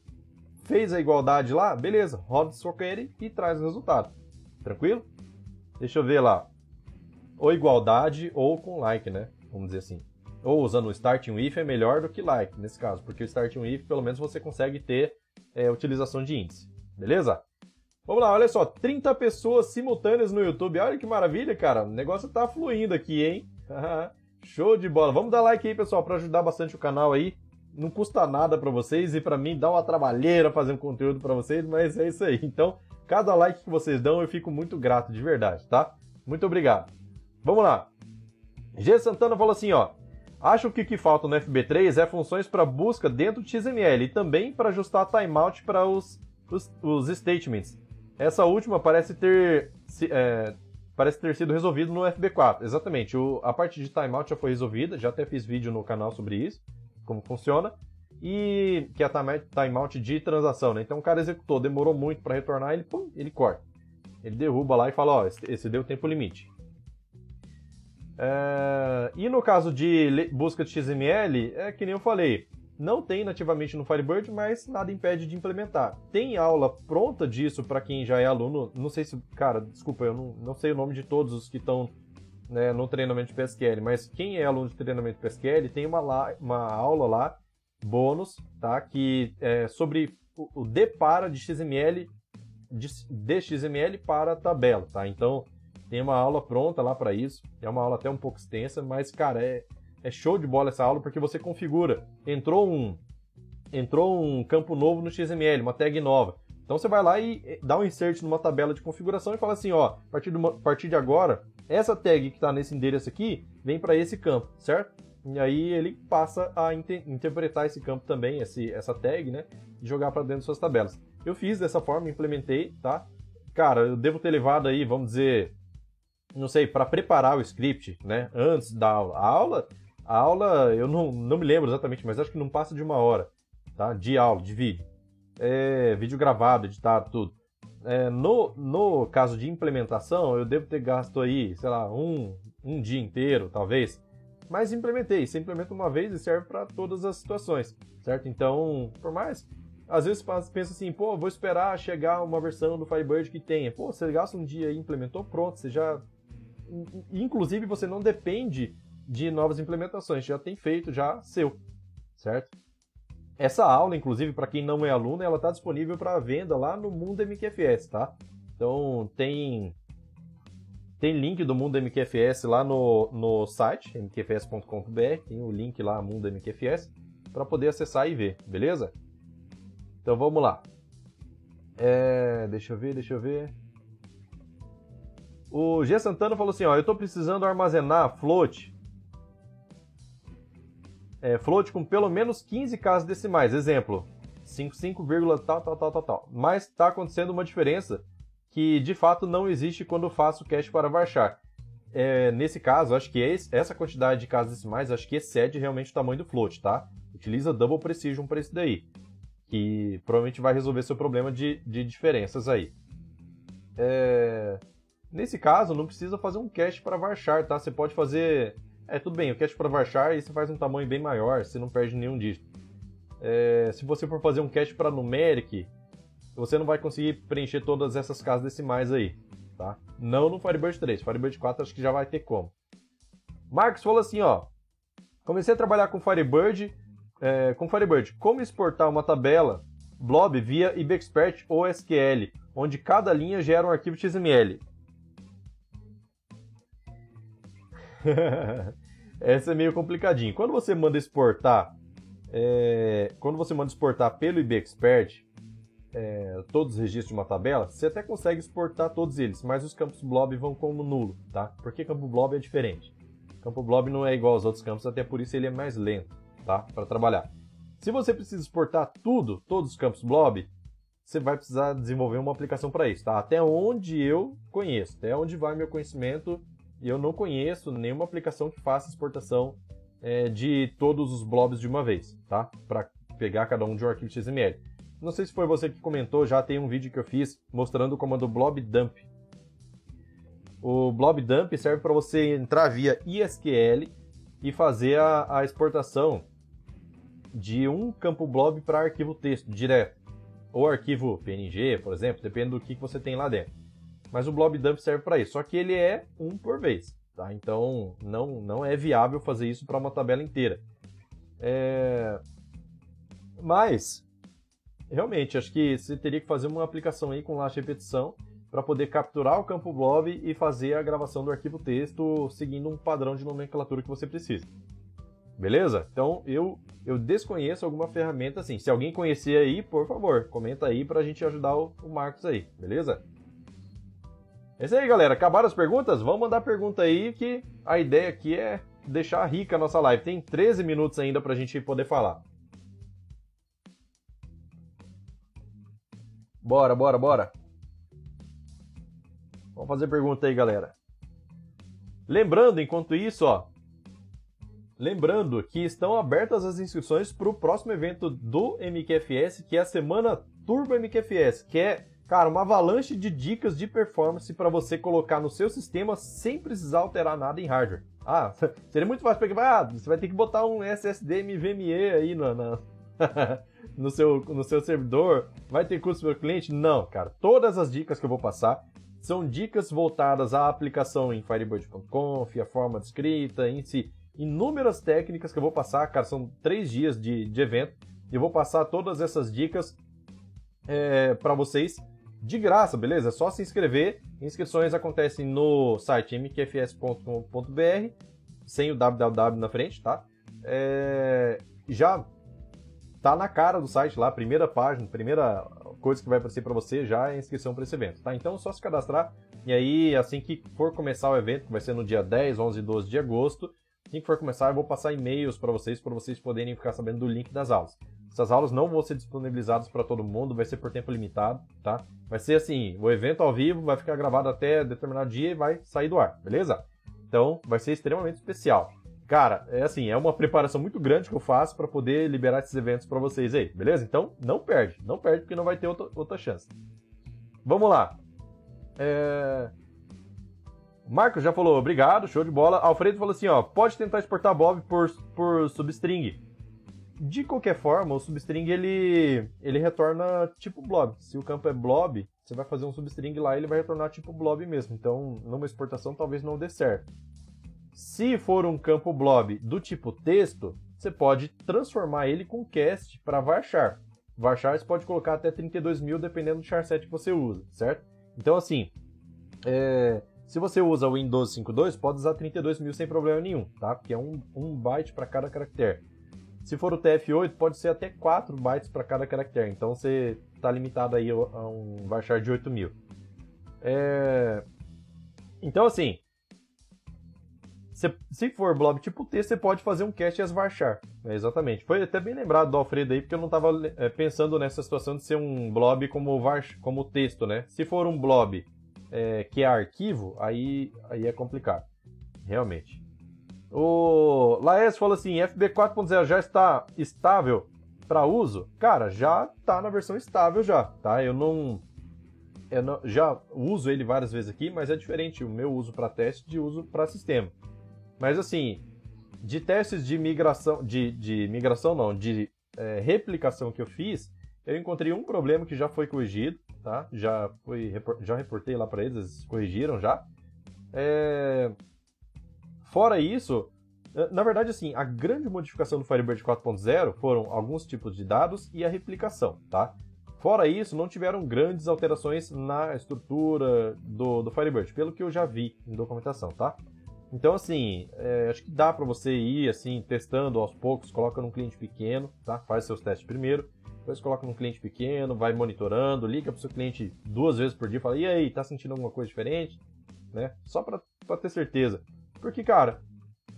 Fez a igualdade lá? Beleza, roda sua query e traz o resultado. Tranquilo? Deixa eu ver lá. Ou igualdade ou com like, né? Vamos dizer assim. Ou usando o starting if é melhor do que like, nesse caso, porque o starting if pelo menos você consegue ter é, utilização de índice. Beleza? Vamos lá, olha só, 30 pessoas simultâneas no YouTube. Olha que maravilha, cara. O negócio tá fluindo aqui, hein? Show de bola. Vamos dar like aí, pessoal, para ajudar bastante o canal aí não custa nada para vocês e para mim dá uma trabalheira fazer um conteúdo para vocês, mas é isso aí. Então, cada like que vocês dão eu fico muito grato de verdade, tá? Muito obrigado. Vamos lá. G Santana falou assim, ó: Acho que o que falta no FB3 é funções para busca dentro do XML e também para ajustar timeout para os, os, os, statements. Essa última parece ter, é, parece ter sido resolvido no FB4. Exatamente, o, a parte de timeout já foi resolvida, já até fiz vídeo no canal sobre isso como funciona, e que é timeout de transação, né? Então o cara executou, demorou muito para retornar, ele, pum, ele corta. Ele derruba lá e fala, ó, esse, esse deu tempo limite. É... E no caso de busca de XML, é que nem eu falei, não tem nativamente no Firebird, mas nada impede de implementar. Tem aula pronta disso para quem já é aluno. Não sei se, cara, desculpa, eu não, não sei o nome de todos os que estão né, no treinamento de PSQL, mas quem é aluno de treinamento de PSQL tem uma, lá, uma aula lá, bônus, tá, que é sobre o, o depara de XML, de, de XML para tabela, tá? Então, tem uma aula pronta lá para isso, é uma aula até um pouco extensa, mas, cara, é, é show de bola essa aula porque você configura, entrou um, entrou um campo novo no XML, uma tag nova, então você vai lá e dá um insert numa tabela de configuração e fala assim, ó, a partir, de, a partir de agora, essa tag que está nesse endereço aqui vem para esse campo, certo? E aí ele passa a interpretar esse campo também, esse, essa tag, né? E jogar para dentro de suas tabelas. Eu fiz dessa forma, implementei, tá? Cara, eu devo ter levado aí, vamos dizer, não sei, para preparar o script, né? Antes da aula. A aula, a aula, eu não, não me lembro exatamente, mas acho que não passa de uma hora, tá? De aula, de vídeo. É, vídeo gravado, editado, tudo é, no, no caso de implementação, eu devo ter gasto aí, sei lá, um, um dia inteiro, talvez. Mas implementei. Você implementa uma vez e serve para todas as situações, certo? Então, por mais. Às vezes pensa assim, pô, vou esperar chegar uma versão do Firebird que tenha. Pô, você gasta um dia e implementou, pronto, você já. Inclusive, você não depende de novas implementações, já tem feito já seu, certo? Essa aula, inclusive, para quem não é aluno, ela está disponível para venda lá no Mundo MQFS, tá? Então tem tem link do Mundo MQFS lá no, no site, mqfs.com.br, tem o link lá, Mundo MQFS, para poder acessar e ver, beleza? Então vamos lá. É, deixa eu ver, deixa eu ver. O G Santana falou assim, ó, eu estou precisando armazenar float é, float com pelo menos 15 casas decimais. Exemplo, 55, tal, tal, tal, tal, tal. Mas está acontecendo uma diferença que de fato não existe quando faço cache para varchar. É, nesse caso, acho que essa quantidade de casas decimais acho que excede realmente o tamanho do float, tá? Utiliza Double Precision para isso daí, que provavelmente vai resolver seu problema de, de diferenças aí. É, nesse caso, não precisa fazer um cache para varchar, tá? Você pode fazer é, tudo bem, o cache para varchar, isso faz um tamanho bem maior, você não perde nenhum dígito. É, se você for fazer um cache para numeric, você não vai conseguir preencher todas essas casas decimais aí, tá? Não no Firebird 3, Firebird 4 acho que já vai ter como. Marcos falou assim, ó, comecei a trabalhar com Firebird, é, com Firebird, como exportar uma tabela blob via IBExpert ou SQL, onde cada linha gera um arquivo XML. Essa é meio complicadinho. Quando você manda exportar, é, quando você manda exportar pelo IBExpert é, todos os registros de uma tabela, você até consegue exportar todos eles, mas os campos blob vão como nulo, tá? Porque campo blob é diferente. Campo blob não é igual aos outros campos, até por isso ele é mais lento, tá? Para trabalhar. Se você precisa exportar tudo, todos os campos blob, você vai precisar desenvolver uma aplicação para isso, tá? Até onde eu conheço, até onde vai meu conhecimento e eu não conheço nenhuma aplicação que faça exportação é, de todos os blobs de uma vez, tá? Para pegar cada um de um arquivo XML. Não sei se foi você que comentou, já tem um vídeo que eu fiz mostrando o comando blob dump. O blob dump serve para você entrar via ISQL e fazer a, a exportação de um campo blob para arquivo texto direto. Ou arquivo PNG, por exemplo, depende do que você tem lá dentro. Mas o blob dump serve para isso, só que ele é um por vez, tá? Então não, não é viável fazer isso para uma tabela inteira. É... Mas, realmente, acho que você teria que fazer uma aplicação aí com laço repetição para poder capturar o campo blob e fazer a gravação do arquivo texto seguindo um padrão de nomenclatura que você precisa. Beleza? Então eu eu desconheço alguma ferramenta assim. Se alguém conhecer aí, por favor, comenta aí para a gente ajudar o, o Marcos aí, beleza? É isso aí, galera. Acabaram as perguntas? Vamos mandar pergunta aí que a ideia aqui é deixar rica a nossa live. Tem 13 minutos ainda pra gente poder falar. Bora, bora, bora. Vamos fazer pergunta aí, galera. Lembrando, enquanto isso, ó. Lembrando que estão abertas as inscrições para o próximo evento do MQFS, que é a Semana Turbo MQFS, que é Cara, uma avalanche de dicas de performance para você colocar no seu sistema sem precisar alterar nada em hardware. Ah, seria muito fácil pegar, ah, você vai ter que botar um SSD NVMe aí no, no, seu, no seu servidor, vai ter custo para o cliente? Não, cara. Todas as dicas que eu vou passar são dicas voltadas à aplicação em Firebird.conf, a forma de escrita, em si. Inúmeras técnicas que eu vou passar, cara, são três dias de, de evento, eu vou passar todas essas dicas é, para vocês de graça, beleza? É só se inscrever. Inscrições acontecem no site mqfs.com.br, sem o www na frente, tá? É... Já tá na cara do site lá, primeira página, primeira coisa que vai aparecer para você já é a inscrição para esse evento, tá? Então é só se cadastrar e aí assim que for começar o evento, que vai ser no dia 10, 11 e 12 de agosto, assim que for começar eu vou passar e-mails para vocês, para vocês poderem ficar sabendo do link das aulas. Essas aulas não vão ser disponibilizadas para todo mundo, vai ser por tempo limitado, tá? Vai ser assim, o evento ao vivo vai ficar gravado até determinado dia e vai sair do ar, beleza? Então, vai ser extremamente especial. Cara, é assim, é uma preparação muito grande que eu faço para poder liberar esses eventos para vocês aí, beleza? Então, não perde, não perde porque não vai ter outra, outra chance. Vamos lá. É... Marcos já falou, obrigado, show de bola. Alfredo falou assim, ó, pode tentar exportar Bob por, por substring. De qualquer forma, o substring ele, ele retorna tipo blob. Se o campo é blob, você vai fazer um substring lá e ele vai retornar tipo blob mesmo. Então, numa exportação talvez não dê certo. Se for um campo blob do tipo texto, você pode transformar ele com cast para varchar. Varchar você pode colocar até 32 mil, dependendo do charset que você usa, certo? Então, assim, é, se você usa o Windows 5.2, pode usar 32 mil sem problema nenhum, tá? Porque é um, um byte para cada caractere. Se for o TF8, pode ser até 4 bytes para cada caractere. Então você está limitado aí a um varchar de 8 mil. É... Então, assim, se, se for blob tipo T, você pode fazer um cast e as varchar. É, exatamente. Foi até bem lembrado do Alfredo aí, porque eu não estava é, pensando nessa situação de ser um blob como, como texto, né? Se for um blob é, que é arquivo, aí, aí é complicado. Realmente. O Laes falou assim: FB 4.0 já está estável para uso? Cara, já está na versão estável já, tá? Eu não, eu não já uso ele várias vezes aqui, mas é diferente o meu uso para teste de uso para sistema. Mas assim, de testes de migração, de, de migração não, de é, replicação que eu fiz, eu encontrei um problema que já foi corrigido, tá? Já foi, já reportei lá para eles, eles corrigiram já. É... Fora isso, é, na verdade, assim, a grande modificação do Firebird 4.0 foram alguns tipos de dados e a replicação, tá? Fora isso, não tiveram grandes alterações na estrutura do, do Firebird, pelo que eu já vi em documentação, tá? Então, assim, é, acho que dá para você ir, assim, testando aos poucos, coloca num cliente pequeno, tá? Faz seus testes primeiro, depois coloca num cliente pequeno, vai monitorando, liga pro seu cliente duas vezes por dia, fala, e aí, tá sentindo alguma coisa diferente? Né? Só para ter certeza. Porque, cara,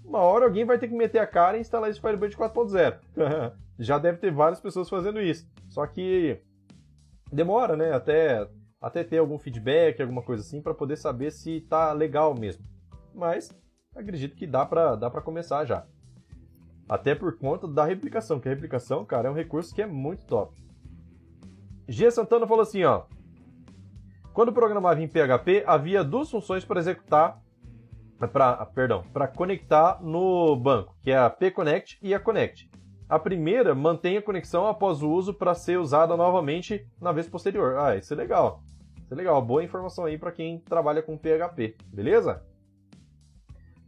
uma hora alguém vai ter que meter a cara e instalar esse Firebird 4.0. Já deve ter várias pessoas fazendo isso. Só que demora, né? Até, até ter algum feedback, alguma coisa assim, para poder saber se tá legal mesmo. Mas acredito que dá para dá pra começar já. Até por conta da replicação, que a replicação, cara, é um recurso que é muito top. G. Santana falou assim, ó. Quando programava em PHP, havia duas funções para executar, para, perdão, para conectar no banco, que é a pconnect e a connect. A primeira mantém a conexão após o uso para ser usada novamente na vez posterior. Ah, isso é legal. Isso é legal, boa informação aí para quem trabalha com PHP, beleza?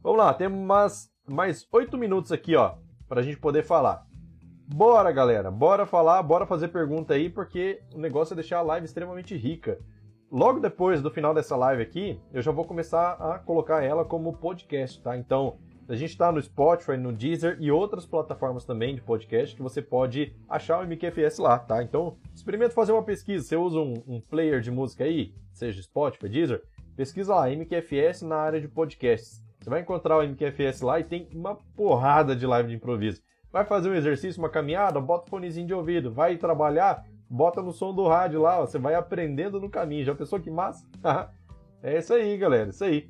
Vamos lá, temos mais, mais 8 minutos aqui, ó, pra gente poder falar. Bora, galera, bora falar, bora fazer pergunta aí, porque o negócio é deixar a live extremamente rica. Logo depois do final dessa live aqui, eu já vou começar a colocar ela como podcast, tá? Então, a gente está no Spotify, no Deezer e outras plataformas também de podcast que você pode achar o MQFS lá, tá? Então, experimenta fazer uma pesquisa. Você usa um, um player de música aí, seja Spotify, Deezer, pesquisa lá, MQFS na área de podcasts. Você vai encontrar o MQFS lá e tem uma porrada de live de improviso. Vai fazer um exercício, uma caminhada, bota o fonezinho de ouvido. Vai trabalhar, bota no som do rádio lá, ó, você vai aprendendo no caminho. Já pensou que massa? é isso aí, galera, isso aí.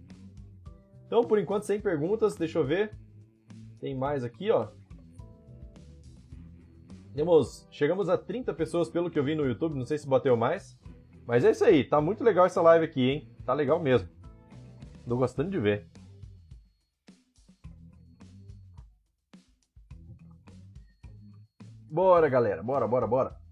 Então, por enquanto, sem perguntas, deixa eu ver. Tem mais aqui, ó. Temos, chegamos a 30 pessoas pelo que eu vi no YouTube, não sei se bateu mais. Mas é isso aí, tá muito legal essa live aqui, hein? Tá legal mesmo. Tô gostando de ver. Bora, galera. Bora, bora, bora.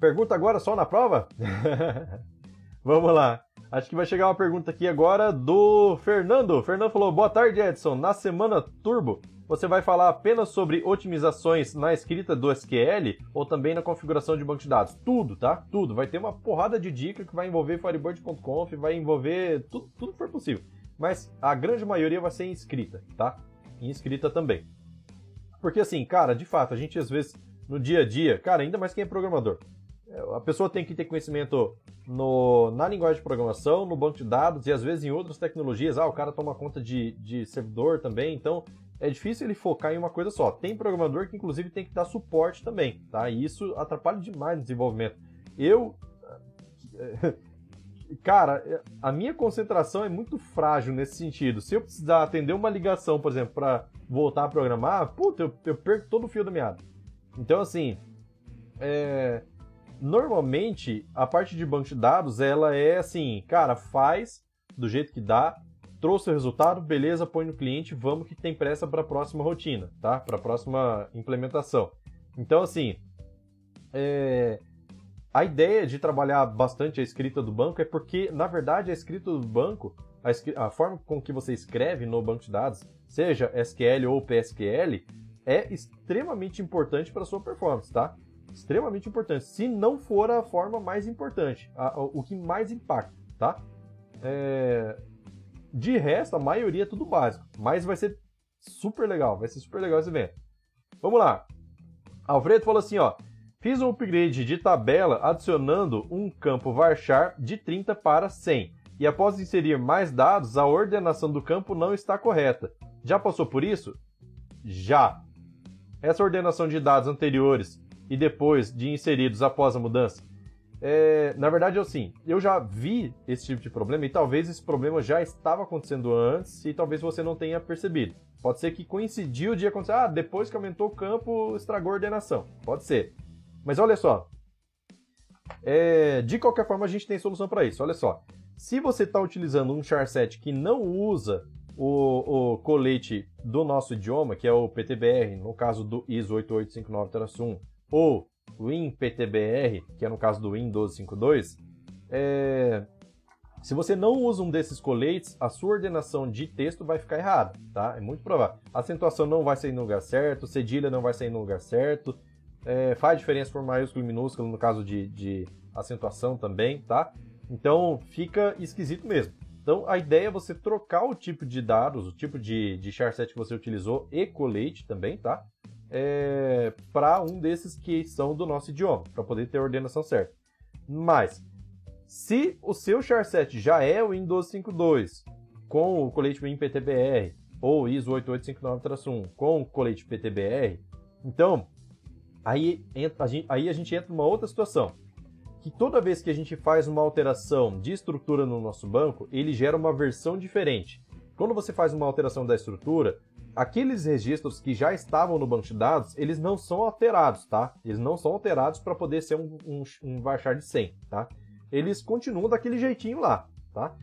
Pergunta agora só na prova? Vamos lá. Acho que vai chegar uma pergunta aqui agora do Fernando. Fernando falou: Boa tarde, Edson. Na semana Turbo, você vai falar apenas sobre otimizações na escrita do SQL ou também na configuração de banco de dados? Tudo, tá? Tudo. Vai ter uma porrada de dica que vai envolver Firebird.conf, vai envolver tudo, tudo que for possível. Mas a grande maioria vai ser em escrita, tá? em escrita também. Porque assim, cara, de fato, a gente às vezes no dia a dia, cara, ainda mais quem é programador, a pessoa tem que ter conhecimento no, na linguagem de programação, no banco de dados e às vezes em outras tecnologias. Ah, o cara toma conta de, de servidor também, então é difícil ele focar em uma coisa só. Tem programador que inclusive tem que dar suporte também, tá? E isso atrapalha demais no desenvolvimento. Eu cara, a minha concentração é muito frágil nesse sentido. Se eu precisar atender uma ligação, por exemplo, para voltar a programar, puta, eu, eu, perco todo o fio da meada. Então, assim, é, normalmente a parte de banco de dados, ela é assim, cara, faz do jeito que dá, trouxe o resultado, beleza, põe no cliente, vamos que tem pressa para a próxima rotina, tá? Para a próxima implementação. Então, assim, é, a ideia de trabalhar bastante a escrita do banco é porque, na verdade, a escrita do banco a, a forma com que você escreve no banco de dados, seja SQL ou PSQL, é extremamente importante para sua performance, tá? Extremamente importante. Se não for a forma mais importante, a, a, o que mais impacta, tá? É... De resto, a maioria é tudo básico, mas vai ser super legal, vai ser super legal esse evento. Vamos lá. Alfredo falou assim, ó. Fiz um upgrade de tabela adicionando um campo varchar de 30 para 100. E após inserir mais dados, a ordenação do campo não está correta. Já passou por isso? Já. Essa ordenação de dados anteriores e depois de inseridos após a mudança é, na verdade, é assim, eu já vi esse tipo de problema e talvez esse problema já estava acontecendo antes e talvez você não tenha percebido. Pode ser que coincidiu o dia acontecer, ah, depois que aumentou o campo, estragou a ordenação. Pode ser. Mas olha só, é, de qualquer forma a gente tem solução para isso. Olha só, se você está utilizando um charset que não usa o, o, colete do nosso idioma, que é o PTBR, no caso do ISO 8859-1, ou WinPTBR, que é no caso do Win 1252, é... se você não usa um desses coletes, a sua ordenação de texto vai ficar errada, tá? É muito provável. A acentuação não vai sair no lugar certo, cedilha não vai sair no lugar certo, é... faz diferença por maiúsculo e minúsculo no caso de, de acentuação também, tá? Então fica esquisito mesmo. Então a ideia é você trocar o tipo de dados, o tipo de, de charset que você utilizou e colete também, tá? É, para um desses que são do nosso idioma, para poder ter a ordenação certa. Mas, se o seu charset já é o Windows 5.2 com o colete WinPTBR ou ISO 8859-1 com o colete PTBR, então aí, a gente, aí a gente entra numa outra situação. Que toda vez que a gente faz uma alteração de estrutura no nosso banco, ele gera uma versão diferente. Quando você faz uma alteração da estrutura, aqueles registros que já estavam no banco de dados, eles não são alterados, tá? Eles não são alterados para poder ser um, um, um varchar de 100, tá? Eles continuam daquele jeitinho lá, tá?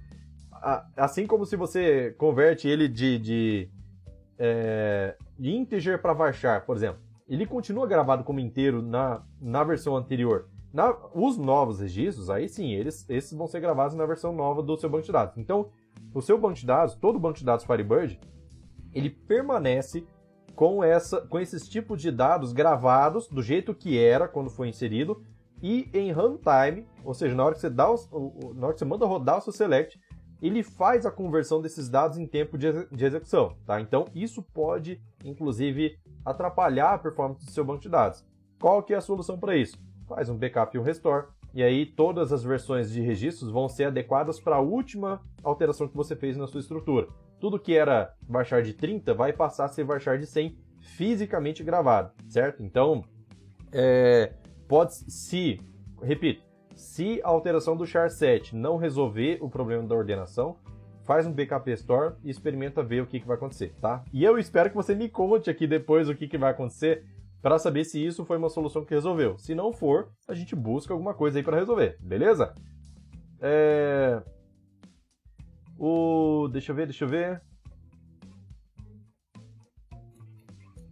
Assim como se você converte ele de, de, é, integer para varchar, por exemplo. Ele continua gravado como inteiro na, na versão anterior. Na, os novos registros, aí sim, eles, esses vão ser gravados na versão nova do seu banco de dados. Então, o seu banco de dados, todo banco de dados Firebird, ele permanece com, essa, com esses tipos de dados gravados do jeito que era quando foi inserido e em runtime, ou seja, na hora que você, dá o, na hora que você manda rodar o seu select, ele faz a conversão desses dados em tempo de, de execução, tá? Então isso pode, inclusive, atrapalhar a performance do seu banco de dados. Qual que é a solução para isso? Faz um backup e um restore, e aí todas as versões de registros vão ser adequadas para a última alteração que você fez na sua estrutura tudo que era varchar de 30 vai passar a ser varchar de 100 fisicamente gravado, certo? Então, é, pode se, repito, se a alteração do char 7 não resolver o problema da ordenação, faz um backup store e experimenta ver o que, que vai acontecer, tá? E eu espero que você me conte aqui depois o que, que vai acontecer para saber se isso foi uma solução que resolveu. Se não for, a gente busca alguma coisa aí para resolver, beleza? É... O. Deixa eu ver, deixa eu ver.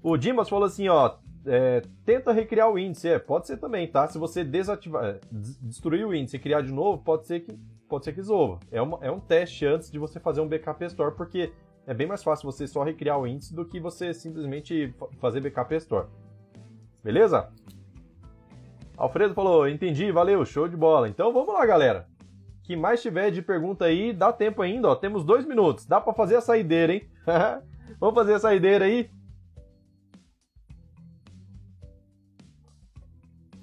O Dimas falou assim, ó. É, tenta recriar o índice. É, pode ser também, tá? Se você desativar, é, destruir o índice e criar de novo, pode ser que pode ser que resolva. É, uma, é um teste antes de você fazer um backup store, porque é bem mais fácil você só recriar o índice do que você simplesmente fazer backup store. Beleza? Alfredo falou, entendi, valeu, show de bola. Então vamos lá, galera que mais tiver de pergunta aí, dá tempo ainda, ó. Temos dois minutos. Dá para fazer a saideira, hein? Vamos fazer a saideira aí?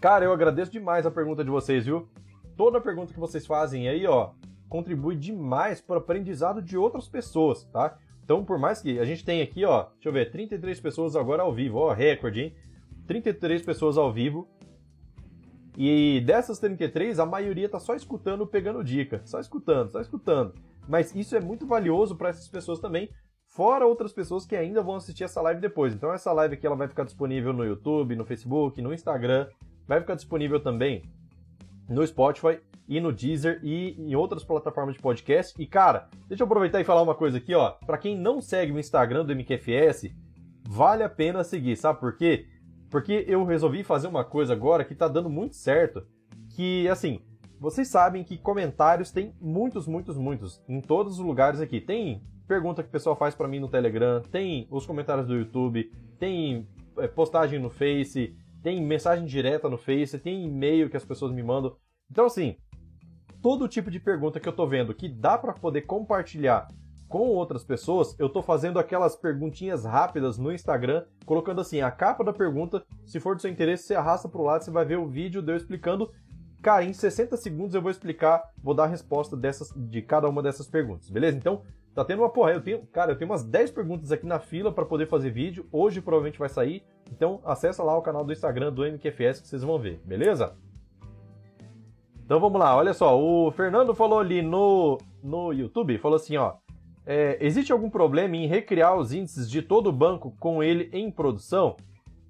Cara, eu agradeço demais a pergunta de vocês, viu? Toda pergunta que vocês fazem aí, ó, contribui demais para o aprendizado de outras pessoas, tá? Então, por mais que a gente tenha aqui, ó, deixa eu ver, 33 pessoas agora ao vivo, ó, recorde, hein? 33 pessoas ao vivo e dessas 33, a maioria tá só escutando, pegando dica, só escutando, só escutando. Mas isso é muito valioso para essas pessoas também, fora outras pessoas que ainda vão assistir essa live depois. Então essa live aqui ela vai ficar disponível no YouTube, no Facebook, no Instagram, vai ficar disponível também no Spotify e no Deezer e em outras plataformas de podcast. E cara, deixa eu aproveitar e falar uma coisa aqui, ó. Para quem não segue o Instagram do MQFS, vale a pena seguir, sabe por quê? Porque eu resolvi fazer uma coisa agora que tá dando muito certo. Que, assim, vocês sabem que comentários tem muitos, muitos, muitos em todos os lugares aqui. Tem pergunta que o pessoal faz para mim no Telegram, tem os comentários do YouTube, tem é, postagem no Face, tem mensagem direta no Face, tem e-mail que as pessoas me mandam. Então, assim, todo tipo de pergunta que eu tô vendo que dá para poder compartilhar com outras pessoas, eu tô fazendo aquelas perguntinhas rápidas no Instagram, colocando assim, a capa da pergunta, se for do seu interesse, você arrasta pro lado, você vai ver o vídeo de eu explicando. Cara, em 60 segundos eu vou explicar, vou dar a resposta dessas, de cada uma dessas perguntas, beleza? Então, tá tendo uma porra, eu tenho, cara, eu tenho umas 10 perguntas aqui na fila para poder fazer vídeo, hoje provavelmente vai sair, então acessa lá o canal do Instagram do MQFS que vocês vão ver, beleza? Então vamos lá, olha só, o Fernando falou ali no, no YouTube, falou assim, ó, é, existe algum problema em recriar os índices de todo o banco com ele em produção?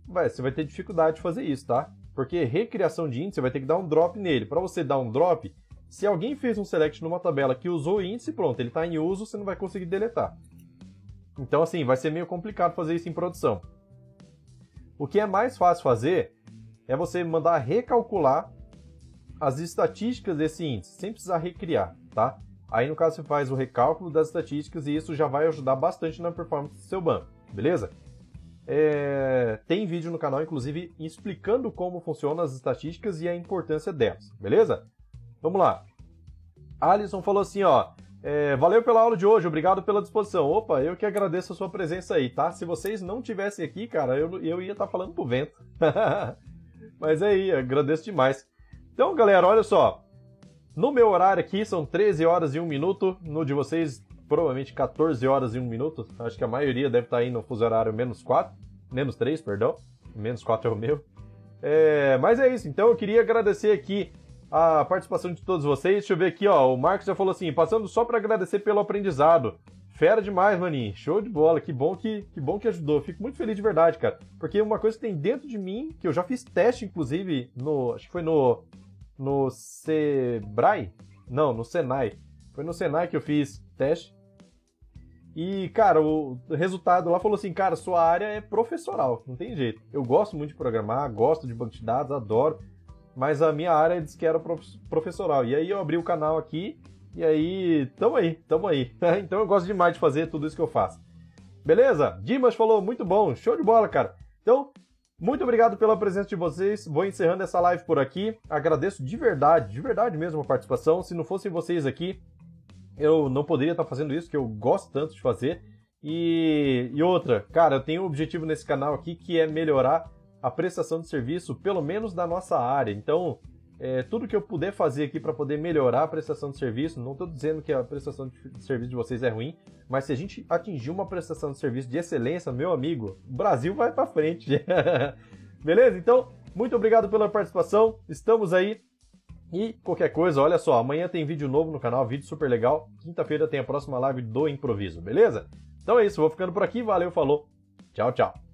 Vai, você vai ter dificuldade de fazer isso, tá? Porque recriação de índice, você vai ter que dar um drop nele. Para você dar um drop, se alguém fez um select numa tabela que usou o índice, pronto, ele está em uso, você não vai conseguir deletar. Então, assim, vai ser meio complicado fazer isso em produção. O que é mais fácil fazer é você mandar recalcular as estatísticas desse índice, sem precisar recriar, tá? Aí, no caso, você faz o recálculo das estatísticas e isso já vai ajudar bastante na performance do seu banco, beleza? É... Tem vídeo no canal, inclusive, explicando como funcionam as estatísticas e a importância delas, beleza? Vamos lá. Alisson falou assim, ó. É, valeu pela aula de hoje, obrigado pela disposição. Opa, eu que agradeço a sua presença aí, tá? Se vocês não tivessem aqui, cara, eu, eu ia estar tá falando pro vento. Mas é aí, agradeço demais. Então, galera, olha só. No meu horário aqui são 13 horas e 1 minuto, no de vocês provavelmente 14 horas e 1 minuto. Acho que a maioria deve estar aí no fuso horário menos 4, menos 3, perdão. Menos 4 é o meu. É, mas é isso, então eu queria agradecer aqui a participação de todos vocês. Deixa eu ver aqui, ó. O Marcos já falou assim, passando só para agradecer pelo aprendizado. Fera demais, maninho. Show de bola. Que bom que, que bom que ajudou. Fico muito feliz de verdade, cara. Porque uma coisa que tem dentro de mim, que eu já fiz teste, inclusive, no. Acho que foi no no Sebrae? Não, no Senai. Foi no Senai que eu fiz teste. E, cara, o resultado lá falou assim, cara, sua área é professoral, não tem jeito. Eu gosto muito de programar, gosto de banco de dados, adoro, mas a minha área disse que era professoral. E aí eu abri o canal aqui, e aí, tamo aí, tamo aí. então eu gosto demais de fazer tudo isso que eu faço. Beleza? Dimas falou, muito bom, show de bola, cara. Então, muito obrigado pela presença de vocês. Vou encerrando essa live por aqui. Agradeço de verdade, de verdade mesmo a participação. Se não fossem vocês aqui, eu não poderia estar fazendo isso, que eu gosto tanto de fazer. E, e outra, cara, eu tenho um objetivo nesse canal aqui que é melhorar a prestação de serviço, pelo menos da nossa área. Então, é, tudo que eu puder fazer aqui para poder melhorar a prestação de serviço, não estou dizendo que a prestação de serviço de vocês é ruim, mas se a gente atingir uma prestação de serviço de excelência, meu amigo, o Brasil vai para frente. Beleza? Então, muito obrigado pela participação. Estamos aí. E qualquer coisa, olha só, amanhã tem vídeo novo no canal, vídeo super legal. Quinta-feira tem a próxima live do improviso, beleza? Então é isso, vou ficando por aqui. Valeu, falou. Tchau, tchau.